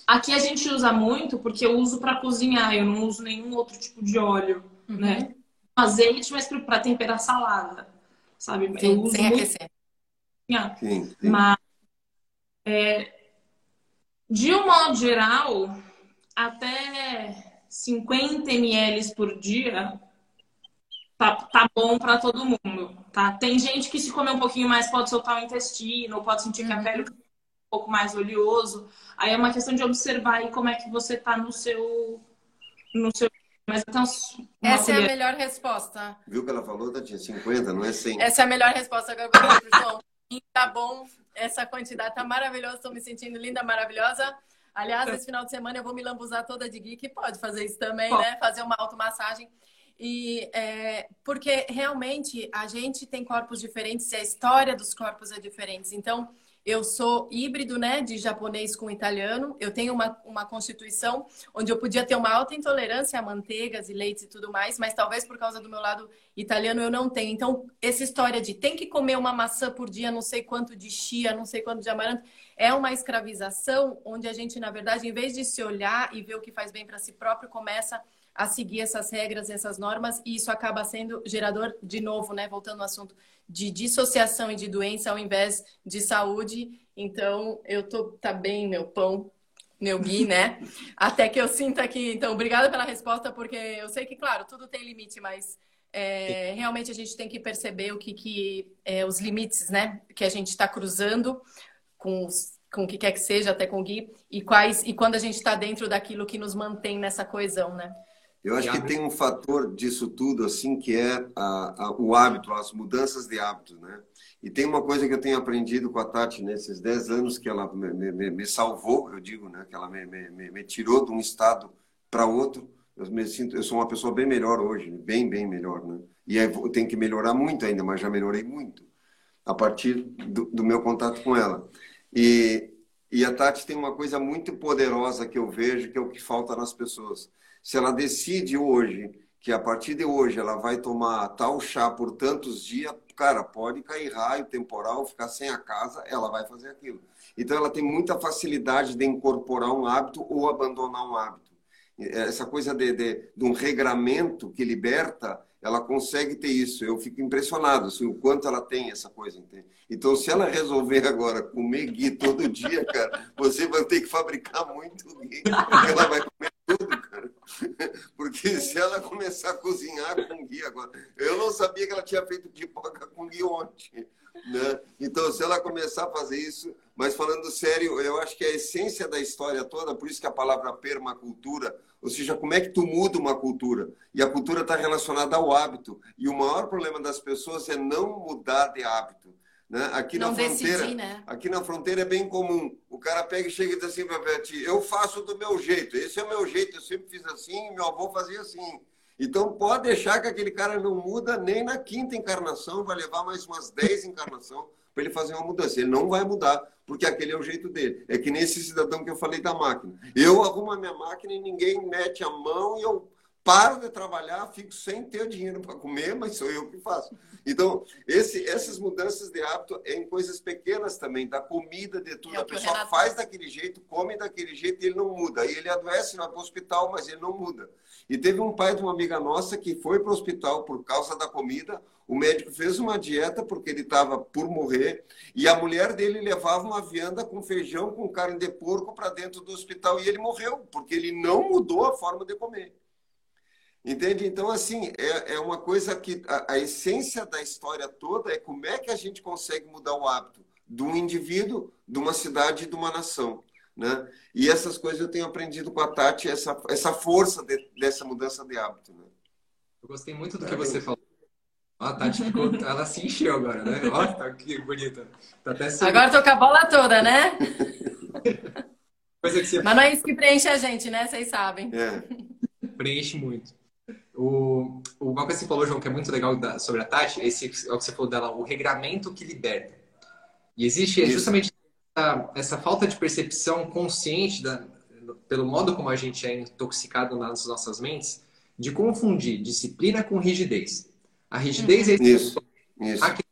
Aqui a gente usa muito porque eu uso para cozinhar, eu não uso nenhum outro tipo de óleo, uhum. né? Azeite, mas para temperar salada, sabe? Sim, eu uso sem muito... aquecer. Sim, sim. Mas, é, de um modo geral, até 50 ml por dia tá, tá bom para todo mundo, tá? Tem gente que se comer um pouquinho mais pode soltar o intestino, pode sentir que a uhum. pele é um pouco mais oleoso. Aí é uma questão de observar aí como é que você tá no seu no seu mas então, Essa colher... é a melhor resposta. Viu que ela falou, Tinha 50, não é 100. Essa é a melhor resposta agora, João. tá bom, essa quantidade tá maravilhosa, estou me sentindo linda, maravilhosa. Aliás, esse final de semana eu vou me lambuzar toda de geek, pode fazer isso também, pode. né? Fazer uma automassagem. E é, porque realmente a gente tem corpos diferentes e a história dos corpos é diferente. Então, eu sou híbrido, né, de japonês com italiano. Eu tenho uma, uma constituição onde eu podia ter uma alta intolerância a manteigas e leites e tudo mais, mas talvez por causa do meu lado italiano eu não tenho. Então, essa história de tem que comer uma maçã por dia, não sei quanto de chia, não sei quanto de amaranto, é uma escravização onde a gente, na verdade, em vez de se olhar e ver o que faz bem para si próprio, começa a seguir essas regras, essas normas, e isso acaba sendo gerador, de novo, né, voltando ao assunto, de dissociação e de doença ao invés de saúde. Então, eu tô tá bem, meu pão, meu gui, né? Até que eu sinta aqui. Então, obrigada pela resposta, porque eu sei que, claro, tudo tem limite, mas é, realmente a gente tem que perceber o que, que é, os limites, né? Que a gente está cruzando com os, com o que quer que seja, até com o Gui, e quais e quando a gente está dentro daquilo que nos mantém nessa coesão, né? Eu acho que tem um fator disso tudo, assim, que é a, a, o hábito, as mudanças de hábitos, né? E tem uma coisa que eu tenho aprendido com a Tati nesses 10 anos que ela me, me, me salvou, eu digo, né? Que ela me, me tirou de um estado para outro. Eu me sinto, eu sou uma pessoa bem melhor hoje, bem, bem melhor, né? E eu tenho que melhorar muito ainda, mas já melhorei muito a partir do, do meu contato com ela. E, e a Tati tem uma coisa muito poderosa que eu vejo, que é o que falta nas pessoas se ela decide hoje que a partir de hoje ela vai tomar tal chá por tantos dias, cara, pode cair raio, temporal, ficar sem a casa, ela vai fazer aquilo. Então ela tem muita facilidade de incorporar um hábito ou abandonar um hábito. Essa coisa de, de, de um regramento que liberta, ela consegue ter isso. Eu fico impressionado assim, o quanto ela tem essa coisa. Entende? Então, se ela resolver agora comer gui todo dia, cara, você vai ter que fabricar muito gui. Ela vai comer. Porque se ela começar a cozinhar com gui agora. Eu não sabia que ela tinha feito pipoca com gui ontem. Né? Então, se ela começar a fazer isso. Mas falando sério, eu acho que a essência da história toda, por isso que a palavra permacultura, ou seja, como é que tu muda uma cultura? E a cultura está relacionada ao hábito. E o maior problema das pessoas é não mudar de hábito. Né? Aqui não na fronteira, decidir, né? aqui na fronteira é bem comum. O cara pega e chega e diz assim para ti: eu faço do meu jeito. Esse é o meu jeito. Eu sempre fiz assim. Meu avô fazia assim. Então pode deixar que aquele cara não muda nem na quinta encarnação. Vai levar mais umas dez encarnações para ele fazer uma mudança. Ele não vai mudar porque aquele é o jeito dele. É que nesse cidadão que eu falei da máquina. Eu arrumo a minha máquina e ninguém mete a mão e eu paro de trabalhar, fico sem ter dinheiro para comer, mas sou eu que faço. Então, esse, essas mudanças de hábito é em coisas pequenas também, da comida, de tudo. É a pessoa Renato... faz daquele jeito, come daquele jeito e ele não muda. Aí ele adoece, vai para o hospital, mas ele não muda. E teve um pai de uma amiga nossa que foi para o hospital por causa da comida. O médico fez uma dieta porque ele estava por morrer. E a mulher dele levava uma vianda com feijão, com carne de porco para dentro do hospital. E ele morreu, porque ele não mudou a forma de comer. Entende? Então, assim, é, é uma coisa que a, a, essência da história toda é como é que a gente consegue mudar o hábito de um indivíduo, de uma cidade e de uma nação. Né? E essas coisas eu tenho aprendido com a Tati, essa, essa força de, dessa mudança de hábito. Né? Eu gostei muito do que você falou. A Tati ficou, ela se encheu agora, né? Olha, tá que bonita. Tá até agora tô com a bola toda, né? Você... Mas não é isso que preenche a gente, né? Vocês sabem. É. Preenche muito. O, uma coisa que você falou, João, que é muito legal da, sobre a Tati, esse é o que você falou dela, o regramento que liberta. E existe Isso. justamente essa, essa, falta de percepção consciente da, pelo modo como a gente é intoxicado nas nossas mentes, de confundir disciplina com rigidez. A rigidez é isso, isso. A que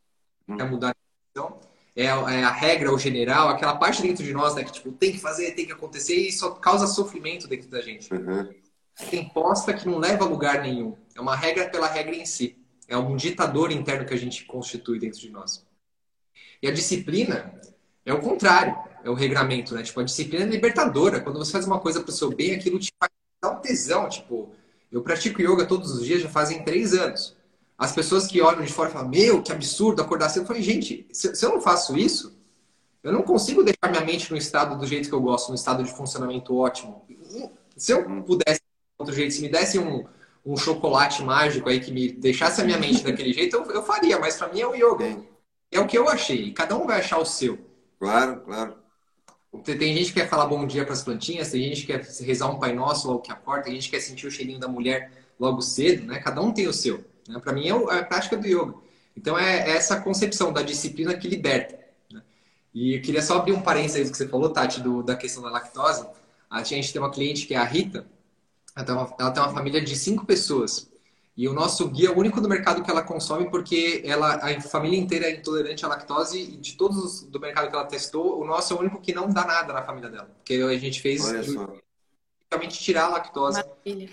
quer mudar a decisão, é, é, a regra, o general, aquela parte dentro de nós né, que tipo, tem que fazer, tem que acontecer e só causa sofrimento dentro da gente. Uhum imposta que não leva a lugar nenhum. É uma regra pela regra em si. É um ditador interno que a gente constitui dentro de nós. E a disciplina é o contrário, é o regramento, né? Tipo, a disciplina é libertadora. Quando você faz uma coisa para o seu bem, aquilo te dar um tesão. Tipo, eu pratico yoga todos os dias já fazem três anos. As pessoas que olham de fora falam, meu, que absurdo acordar cedo. Eu falei, gente, se eu não faço isso, eu não consigo deixar minha mente no estado do jeito que eu gosto, no estado de funcionamento ótimo. Se eu pudesse outro jeito. Se me desse um, um chocolate mágico aí que me deixasse a minha mente daquele jeito, eu, eu faria, mas para mim é o yoga. É o que eu achei. Cada um vai achar o seu. Claro, claro. Tem gente que quer falar bom dia para as plantinhas, tem gente que quer rezar um Pai Nosso logo que acorda, tem gente que quer sentir o cheirinho da mulher logo cedo, né? Cada um tem o seu. Né? Para mim é, é a prática do yoga. Então é, é essa concepção da disciplina que liberta. Né? E eu queria só abrir um parênteses que você falou, Tati, do, da questão da lactose. A gente tem uma cliente que é a Rita, ela tem, uma, ela tem uma família de cinco pessoas. E o nosso guia é o único do mercado que ela consome porque ela, a família inteira é intolerante à lactose e de todos os do mercado que ela testou, o nosso é o único que não dá nada na família dela. Porque a gente fez basicamente tirar a lactose. Maravilha.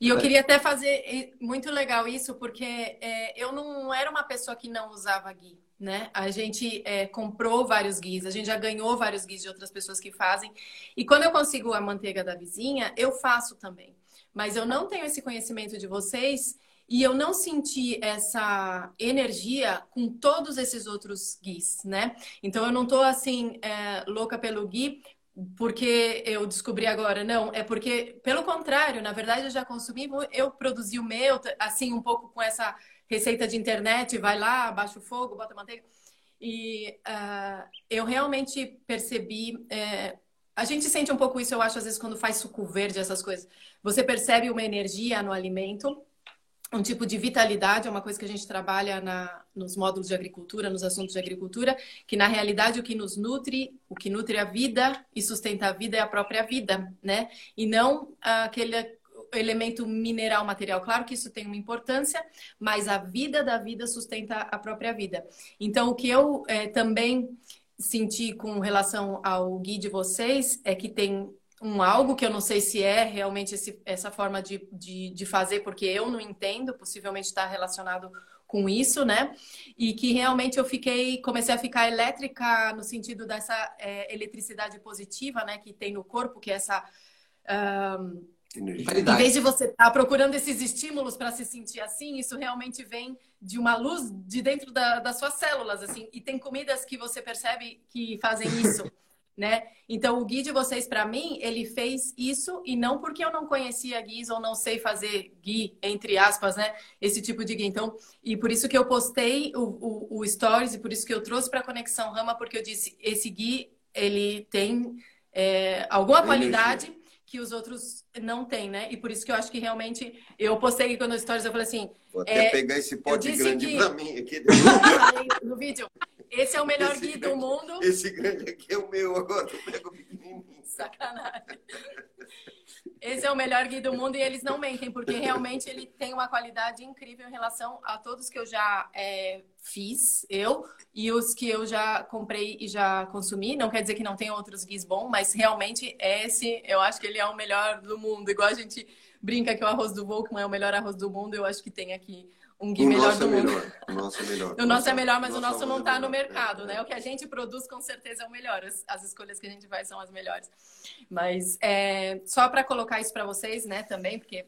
E eu queria até fazer muito legal isso, porque é, eu não era uma pessoa que não usava gui né? A gente é, comprou vários guis, a gente já ganhou vários guis de outras pessoas que fazem. E quando eu consigo a manteiga da vizinha, eu faço também. Mas eu não tenho esse conhecimento de vocês e eu não senti essa energia com todos esses outros guis, né? Então eu não tô assim é, louca pelo gui porque eu descobri agora, não, é porque, pelo contrário, na verdade eu já consumi, eu produzi o meu, assim, um pouco com essa receita de internet, vai lá, baixa o fogo, bota manteiga. E uh, eu realmente percebi. É, a gente sente um pouco isso, eu acho, às vezes, quando faz suco verde, essas coisas. Você percebe uma energia no alimento, um tipo de vitalidade, é uma coisa que a gente trabalha na, nos módulos de agricultura, nos assuntos de agricultura, que na realidade o que nos nutre, o que nutre a vida e sustenta a vida é a própria vida, né? E não aquele elemento mineral material. Claro que isso tem uma importância, mas a vida da vida sustenta a própria vida. Então, o que eu é, também senti com relação ao guia de vocês é que tem um algo que eu não sei se é realmente esse, essa forma de, de, de, fazer, porque eu não entendo, possivelmente está relacionado com isso, né? E que realmente eu fiquei, comecei a ficar elétrica no sentido dessa é, eletricidade positiva, né? Que tem no corpo, que é essa. Um, em vez de você estar tá procurando esses estímulos para se sentir assim, isso realmente vem de uma luz de dentro da, das suas células, assim. E tem comidas que você percebe que fazem isso, né? Então, o guia de vocês, para mim, ele fez isso e não porque eu não conhecia guias ou não sei fazer gui, entre aspas, né? Esse tipo de guia. Então, e por isso que eu postei o, o, o Stories e por isso que eu trouxe para a Conexão Rama, porque eu disse, esse gui, ele tem é, alguma qualidade que os outros não têm, né? E por isso que eu acho que realmente eu postei aqui quando stories eu falei assim, vou até é, pegar esse pote grande que... para mim aqui no vídeo. Esse é o melhor esse do mundo. Esse grande aqui é o meu agora, eu pego pequenininho. Sacanagem. Esse é o melhor guia do mundo e eles não mentem, porque realmente ele tem uma qualidade incrível em relação a todos que eu já é, fiz, eu, e os que eu já comprei e já consumi. Não quer dizer que não tem outros guias bons, mas realmente esse, eu acho que ele é o melhor do mundo. Igual a gente brinca que o arroz do Volkman é o melhor arroz do mundo, eu acho que tem aqui um gui melhor do é mundo. Melhor. O nosso é melhor. o nosso é melhor, mas o nosso é não está no mercado, né? O que a gente produz com certeza é o melhor. As, as escolhas que a gente faz são as melhores. Mas é, só para colocar isso para vocês, né, também, porque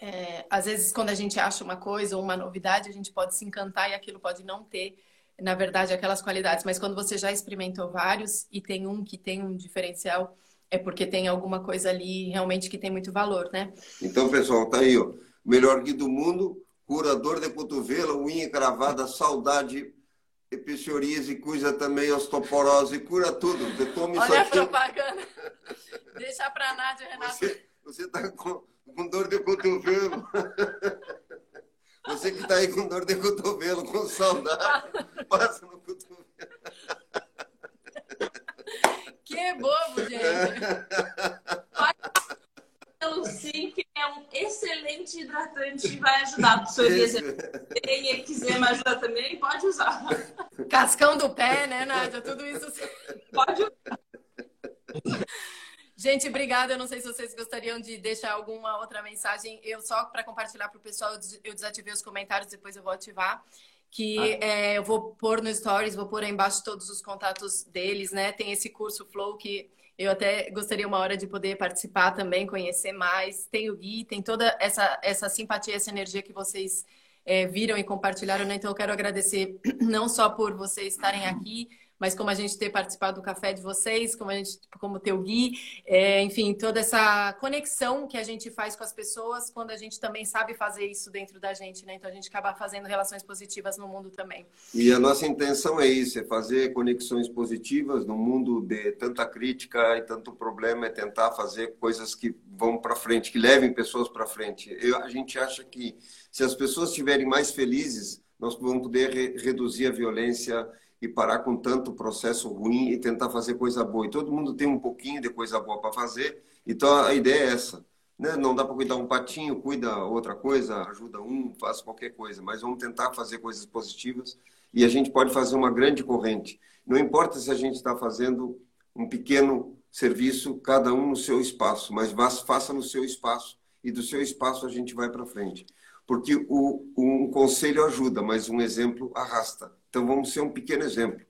é, às vezes quando a gente acha uma coisa ou uma novidade, a gente pode se encantar e aquilo pode não ter, na verdade, aquelas qualidades. Mas quando você já experimentou vários e tem um que tem um diferencial, é porque tem alguma coisa ali realmente que tem muito valor, né? Então, pessoal, tá aí, ó. Melhor guia do mundo, curador de cotovelo, unha cravada, saudade, epicioríase, cuida também osteoporose, cura tudo. Você toma Olha a propaganda. Deixa para a Nádia, Renato. Você está com, com dor de cotovelo. Você que está aí com dor de cotovelo, com saudade, passa no cotovelo. Que bobo, gente. Pelo sim, que é um excelente hidratante e vai ajudar. o seu tem e quiser me ajudar também, pode usar. Cascão do pé, né, Nádia? Tudo isso. Pode usar. Gente, obrigada. Eu não sei se vocês gostariam de deixar alguma outra mensagem. Eu só para compartilhar para o pessoal, eu desativei os comentários, depois eu vou ativar. Que ah. é, eu vou pôr no Stories, vou pôr aí embaixo todos os contatos deles, né? Tem esse curso Flow que eu até gostaria uma hora de poder participar também, conhecer mais. Tem o Gui, tem toda essa, essa simpatia, essa energia que vocês é, viram e compartilharam. Né? Então, eu quero agradecer não só por vocês estarem aqui, mas como a gente ter participado do café de vocês, como a gente, como teu Gui, é, enfim, toda essa conexão que a gente faz com as pessoas quando a gente também sabe fazer isso dentro da gente, né? Então a gente acaba fazendo relações positivas no mundo também. E a nossa intenção é isso, é fazer conexões positivas no mundo de tanta crítica e tanto problema, é tentar fazer coisas que vão para frente, que levem pessoas para frente. Eu, a gente acha que se as pessoas estiverem mais felizes, nós vamos poder re reduzir a violência e parar com tanto processo ruim e tentar fazer coisa boa. E todo mundo tem um pouquinho de coisa boa para fazer, então a ideia é essa. Né? Não dá para cuidar um patinho, cuida outra coisa, ajuda um, faz qualquer coisa, mas vamos tentar fazer coisas positivas e a gente pode fazer uma grande corrente. Não importa se a gente está fazendo um pequeno serviço, cada um no seu espaço, mas faça no seu espaço e do seu espaço a gente vai para frente. Porque o, um conselho ajuda, mas um exemplo arrasta. Então vamos ser um pequeno exemplo.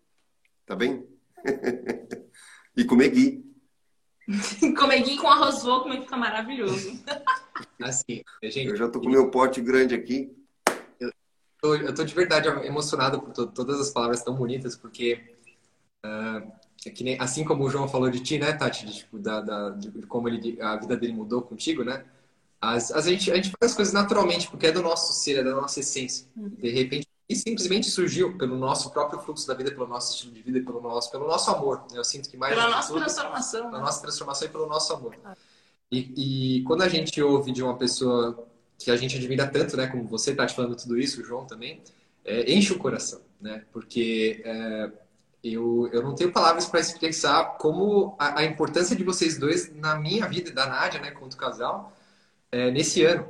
Tá bem? e comer gui. comer gui com arroz louco que fica maravilhoso. Assim, gente, eu já tô com meu pote grande aqui. Eu tô, eu tô de verdade emocionado por to todas as palavras tão bonitas, porque uh, é que nem, assim como o João falou de ti, né, Tati, de, tipo, da, da, de como ele, a vida dele mudou contigo, né? As, as, a, gente, a gente faz as coisas naturalmente, porque é do nosso ser, é da nossa essência. Uhum. De repente, e simplesmente surgiu pelo nosso próprio fluxo da vida, pelo nosso estilo de vida, pelo nosso, pelo nosso amor. Eu sinto que mais pela nossa tudo, transformação, pela né? nossa transformação e pelo nosso amor. Ah. E, e, quando a gente ouve de uma pessoa que a gente admira tanto, né, como você está te falando tudo isso, o João também, é, enche o coração, né? Porque é, eu, eu não tenho palavras para expressar como a, a, importância de vocês dois na minha vida e da Nádia, né, quanto casal, é, nesse ano.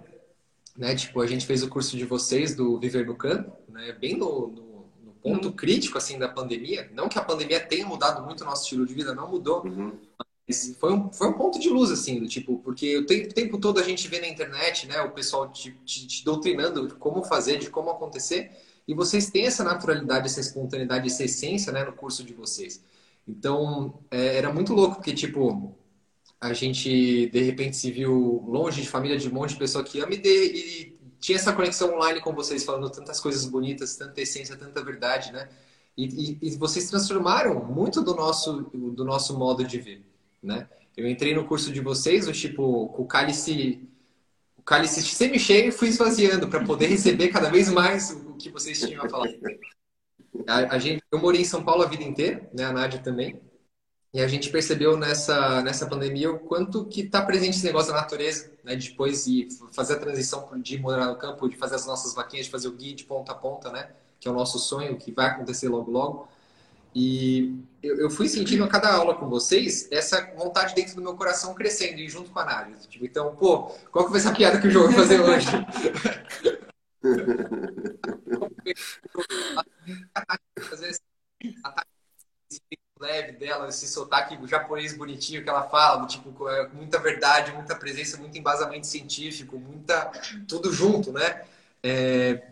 Né? Tipo, a gente fez o curso de vocês do Viver no Campo, né? bem no, no, no ponto uhum. crítico assim da pandemia. Não que a pandemia tenha mudado muito o nosso estilo de vida, não mudou. Uhum. Mas foi um, foi um ponto de luz, assim, do tipo, porque o tempo, o tempo todo a gente vê na internet, né, o pessoal te, te, te doutrinando de como fazer, de como acontecer. E vocês têm essa naturalidade, essa espontaneidade, essa essência né, no curso de vocês. Então, é, era muito louco, porque, tipo, a gente, de repente, se viu longe de família, de um monte de pessoa que ama e, de, e tinha essa conexão online com vocês, falando tantas coisas bonitas, tanta essência, tanta verdade, né? E, e, e vocês transformaram muito do nosso, do nosso modo de ver, né? Eu entrei no curso de vocês, o tipo, o cálice cálice semi-cheio e fui esvaziando para poder receber cada vez mais o que vocês tinham a falar. A, a, gente, eu morei em São Paulo a vida inteira, né? A Nádia também. E a gente percebeu nessa, nessa pandemia o quanto que está presente esse negócio da natureza, né? Depois de fazer a transição de morar no campo, de fazer as nossas vaquinhas, de fazer o guia de ponta a ponta, né? Que é o nosso sonho, que vai acontecer logo logo. E eu, fui sentindo a cada aula com vocês essa vontade dentro do meu coração crescendo e junto com a análise. Tipo, então, pô, qual que vai ser a piada que o João vai fazer hoje? Leve dela, esse sotaque japonês bonitinho que ela fala, tipo, é muita verdade, muita presença, muito embasamento científico, muita tudo junto, né? É,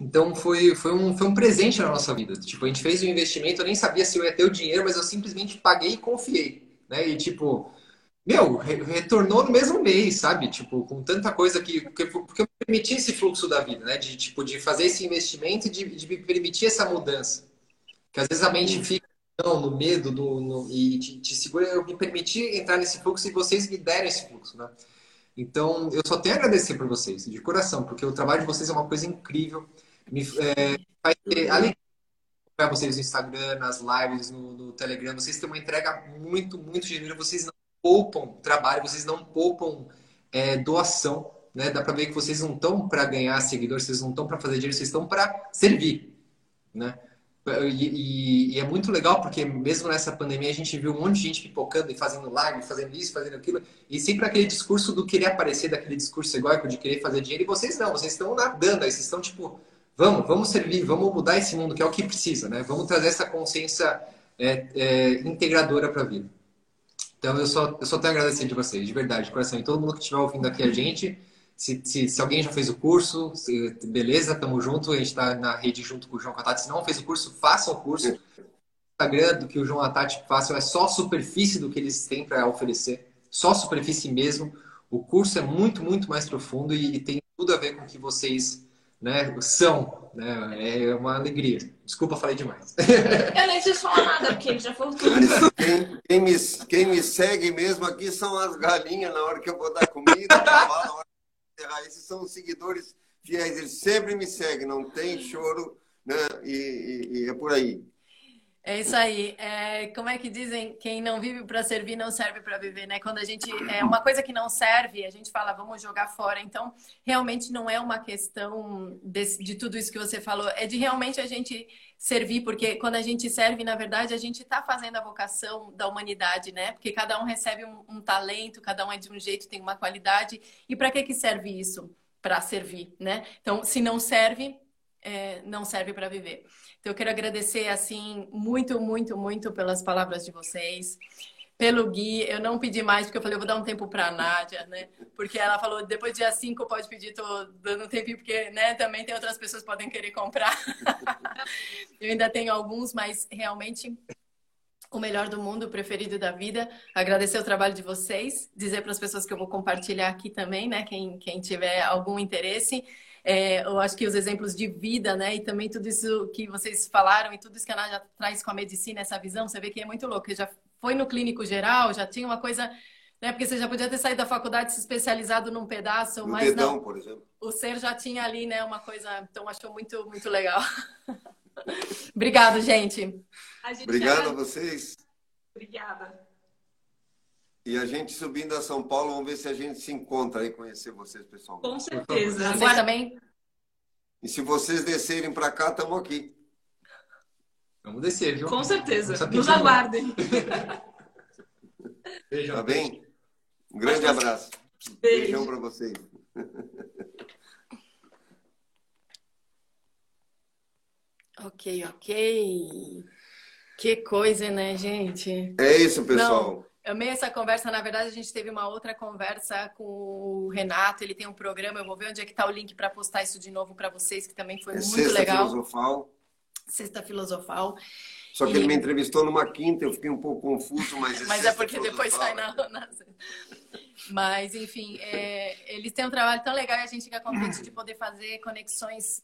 então foi, foi, um, foi um presente na nossa vida. Tipo, a gente fez um investimento, eu nem sabia se eu ia ter o dinheiro, mas eu simplesmente paguei e confiei. Né? E tipo, meu, retornou no mesmo mês, sabe? Tipo, com tanta coisa que. Porque, porque eu permiti esse fluxo da vida, né? De, tipo, de fazer esse investimento e de, de me permitir essa mudança. Que às vezes a mente fica no medo do, no, e te, te, segura. Eu me permiti entrar nesse fluxo e vocês me deram esse fluxo, né? Então, eu só tenho a agradecer por vocês, de coração, porque o trabalho de vocês é uma coisa incrível me é, faz ter alegria para vocês no Instagram, nas lives, no, no, Telegram. Vocês têm uma entrega muito, muito genuína. Vocês não poupam trabalho, vocês não poupam é, doação. Né? Dá para ver que vocês não estão para ganhar seguidores, vocês não estão para fazer dinheiro, vocês estão para servir. Né? E, e, é muito legal porque mesmo nessa pandemia a gente viu um monte de gente pipocando e fazendo live, fazendo isso, fazendo aquilo, e sempre aquele discurso do querer aparecer, daquele discurso egóico de querer fazer dinheiro, e vocês não, vocês estão nadando aí, vocês estão tipo, Vamos, vamos servir, vamos mudar esse mundo que é o que precisa, né? Vamos trazer essa consciência é, é, integradora para a vida. Então eu só, eu só tenho a agradecer de vocês, de verdade, de coração. E todo mundo que estiver ouvindo aqui a gente, se, se, se alguém já fez o curso, se, beleza, tamo junto, a gente está na rede junto com o João Catati. Se não fez o curso, faça o curso. O Instagram do que o João Atati faça é só superfície do que eles têm para oferecer, só superfície mesmo. O curso é muito, muito mais profundo e, e tem tudo a ver com o que vocês né, são. Né? É uma alegria. Desculpa, falei demais. Eu nem preciso falar nada, porque ele já falou tudo. Quem, quem, me, quem me segue mesmo aqui são as galinhas na hora que eu vou dar comida, cavalo, na hora Esses são os seguidores fiéis, eles sempre me seguem, não tem choro, né? e, e, e é por aí. É isso aí. É, como é que dizem? Quem não vive para servir não serve para viver, né? Quando a gente é uma coisa que não serve, a gente fala vamos jogar fora. Então, realmente não é uma questão de, tudo isso que você falou. É de realmente a gente servir, porque quando a gente serve, na verdade, a gente está fazendo a vocação da humanidade, né? Porque cada um recebe um, um talento, cada um é de um jeito, tem uma qualidade. E para que que serve isso? Para servir, né? Então, se não serve, é, não serve para viver. Então, eu quero agradecer, assim, muito, muito, muito pelas palavras de vocês, pelo Gui. Eu não pedi mais, porque eu falei, eu vou dar um tempo para a Nádia, né? Porque ela falou, depois do dia 5 pode pedir, tô dando um tempinho, porque, né, também tem outras pessoas que podem querer comprar. eu ainda tenho alguns, mas realmente o melhor do mundo, o preferido da vida. Agradecer o trabalho de vocês, dizer para as pessoas que eu vou compartilhar aqui também, né? Quem, quem tiver algum interesse. É, eu acho que os exemplos de vida, né? E também tudo isso que vocês falaram e tudo isso que a Nádia traz com a medicina, essa visão, você vê que é muito louco. Já foi no clínico geral, já tinha uma coisa né? Porque você já podia ter saído da faculdade se especializado num pedaço, no mas dedão, não. por exemplo. O ser já tinha ali, né, uma coisa, então achou muito muito legal. Obrigado, gente. A gente Obrigado é- a vocês. Obrigada. E a gente subindo a São Paulo, vamos ver se a gente se encontra aí, conhecer vocês pessoalmente. Com certeza. Você também? E se vocês descerem para cá, estamos aqui. Vamos descer, viu? Com certeza. Nos aguardem. Beijo. Tá bem? Um grande abraço. Beijo. Beijão para vocês. Ok, ok. Que coisa, né, gente? É isso, pessoal. Eu amei essa conversa. Na verdade, a gente teve uma outra conversa com o Renato. Ele tem um programa. Eu vou ver onde é que tá o link para postar isso de novo para vocês, que também foi É muito sexta legal. filosofal. Sexta Filosofal. Só que E- ele me entrevistou numa quinta, eu fiquei um pouco confuso, mas é Mas é porque depois sai na. na- Mas, enfim, é, eles têm um trabalho tão legal e a gente fica contente de poder fazer conexões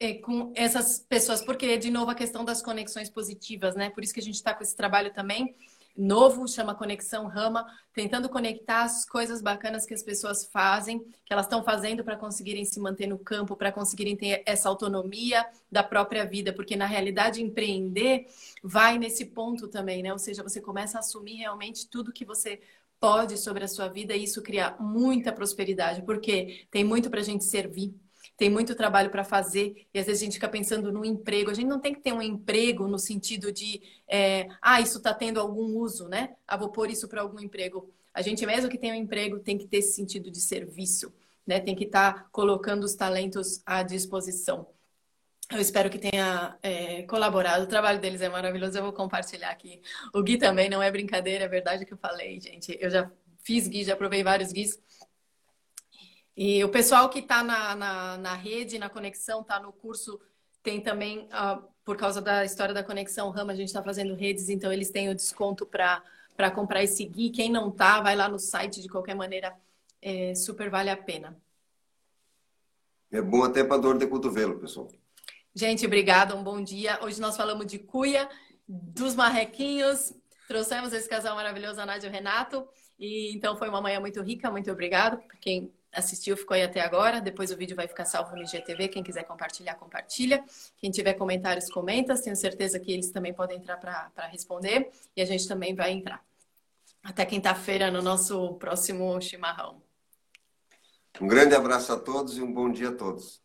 é, com essas pessoas, porque, de novo, a questão das conexões positivas, né? Por isso que a gente está com esse trabalho também novo, chama Conexão Rama, tentando conectar as coisas bacanas que as pessoas fazem, que elas estão fazendo para conseguirem se manter no campo, para conseguirem ter essa autonomia da própria vida, porque na realidade empreender vai nesse ponto também, né? Ou seja, você começa a assumir realmente tudo que você pode sobre a sua vida e isso cria muita prosperidade, porque tem muito para a gente servir. Tem muito trabalho para fazer e às vezes a gente fica pensando no emprego. A gente não tem que ter um emprego no sentido de, é, ah, isso está tendo algum uso, né? Ah, vou pôr isso para algum emprego. A gente mesmo que tem um emprego tem que ter esse sentido de serviço, né? Tem que estar colocando os talentos à disposição. Eu espero que tenha é, colaborado. O trabalho deles é maravilhoso. Eu vou compartilhar aqui. O Gui também não é brincadeira, é verdade que eu falei, gente. Eu já fiz Gui, já provei vários Guis. E o pessoal que está na, na, na rede, na conexão, está no curso, tem também, ah, por causa da história da conexão Rama, a gente está fazendo redes, então eles têm o desconto para comprar esse Gui. Quem não tá, vai lá no site, de qualquer maneira, é, super vale a pena. É bom até para dor de cotovelo, pessoal. Gente, obrigada, um bom dia. Hoje nós falamos de cuia, dos marrequinhos, trouxemos esse casal maravilhoso, a Nádia e o Renato. E então foi uma manhã muito rica, muito obrigado por quem assistiu, ficou aí até agora. Depois o vídeo vai ficar salvo no IGTV. Quem quiser compartilhar, compartilha. Quem tiver comentários, comenta. Tenho certeza que eles também podem entrar para responder. E a gente também vai entrar. Até quinta-feira no nosso próximo chimarrão. Um grande abraço a todos e um bom dia a todos.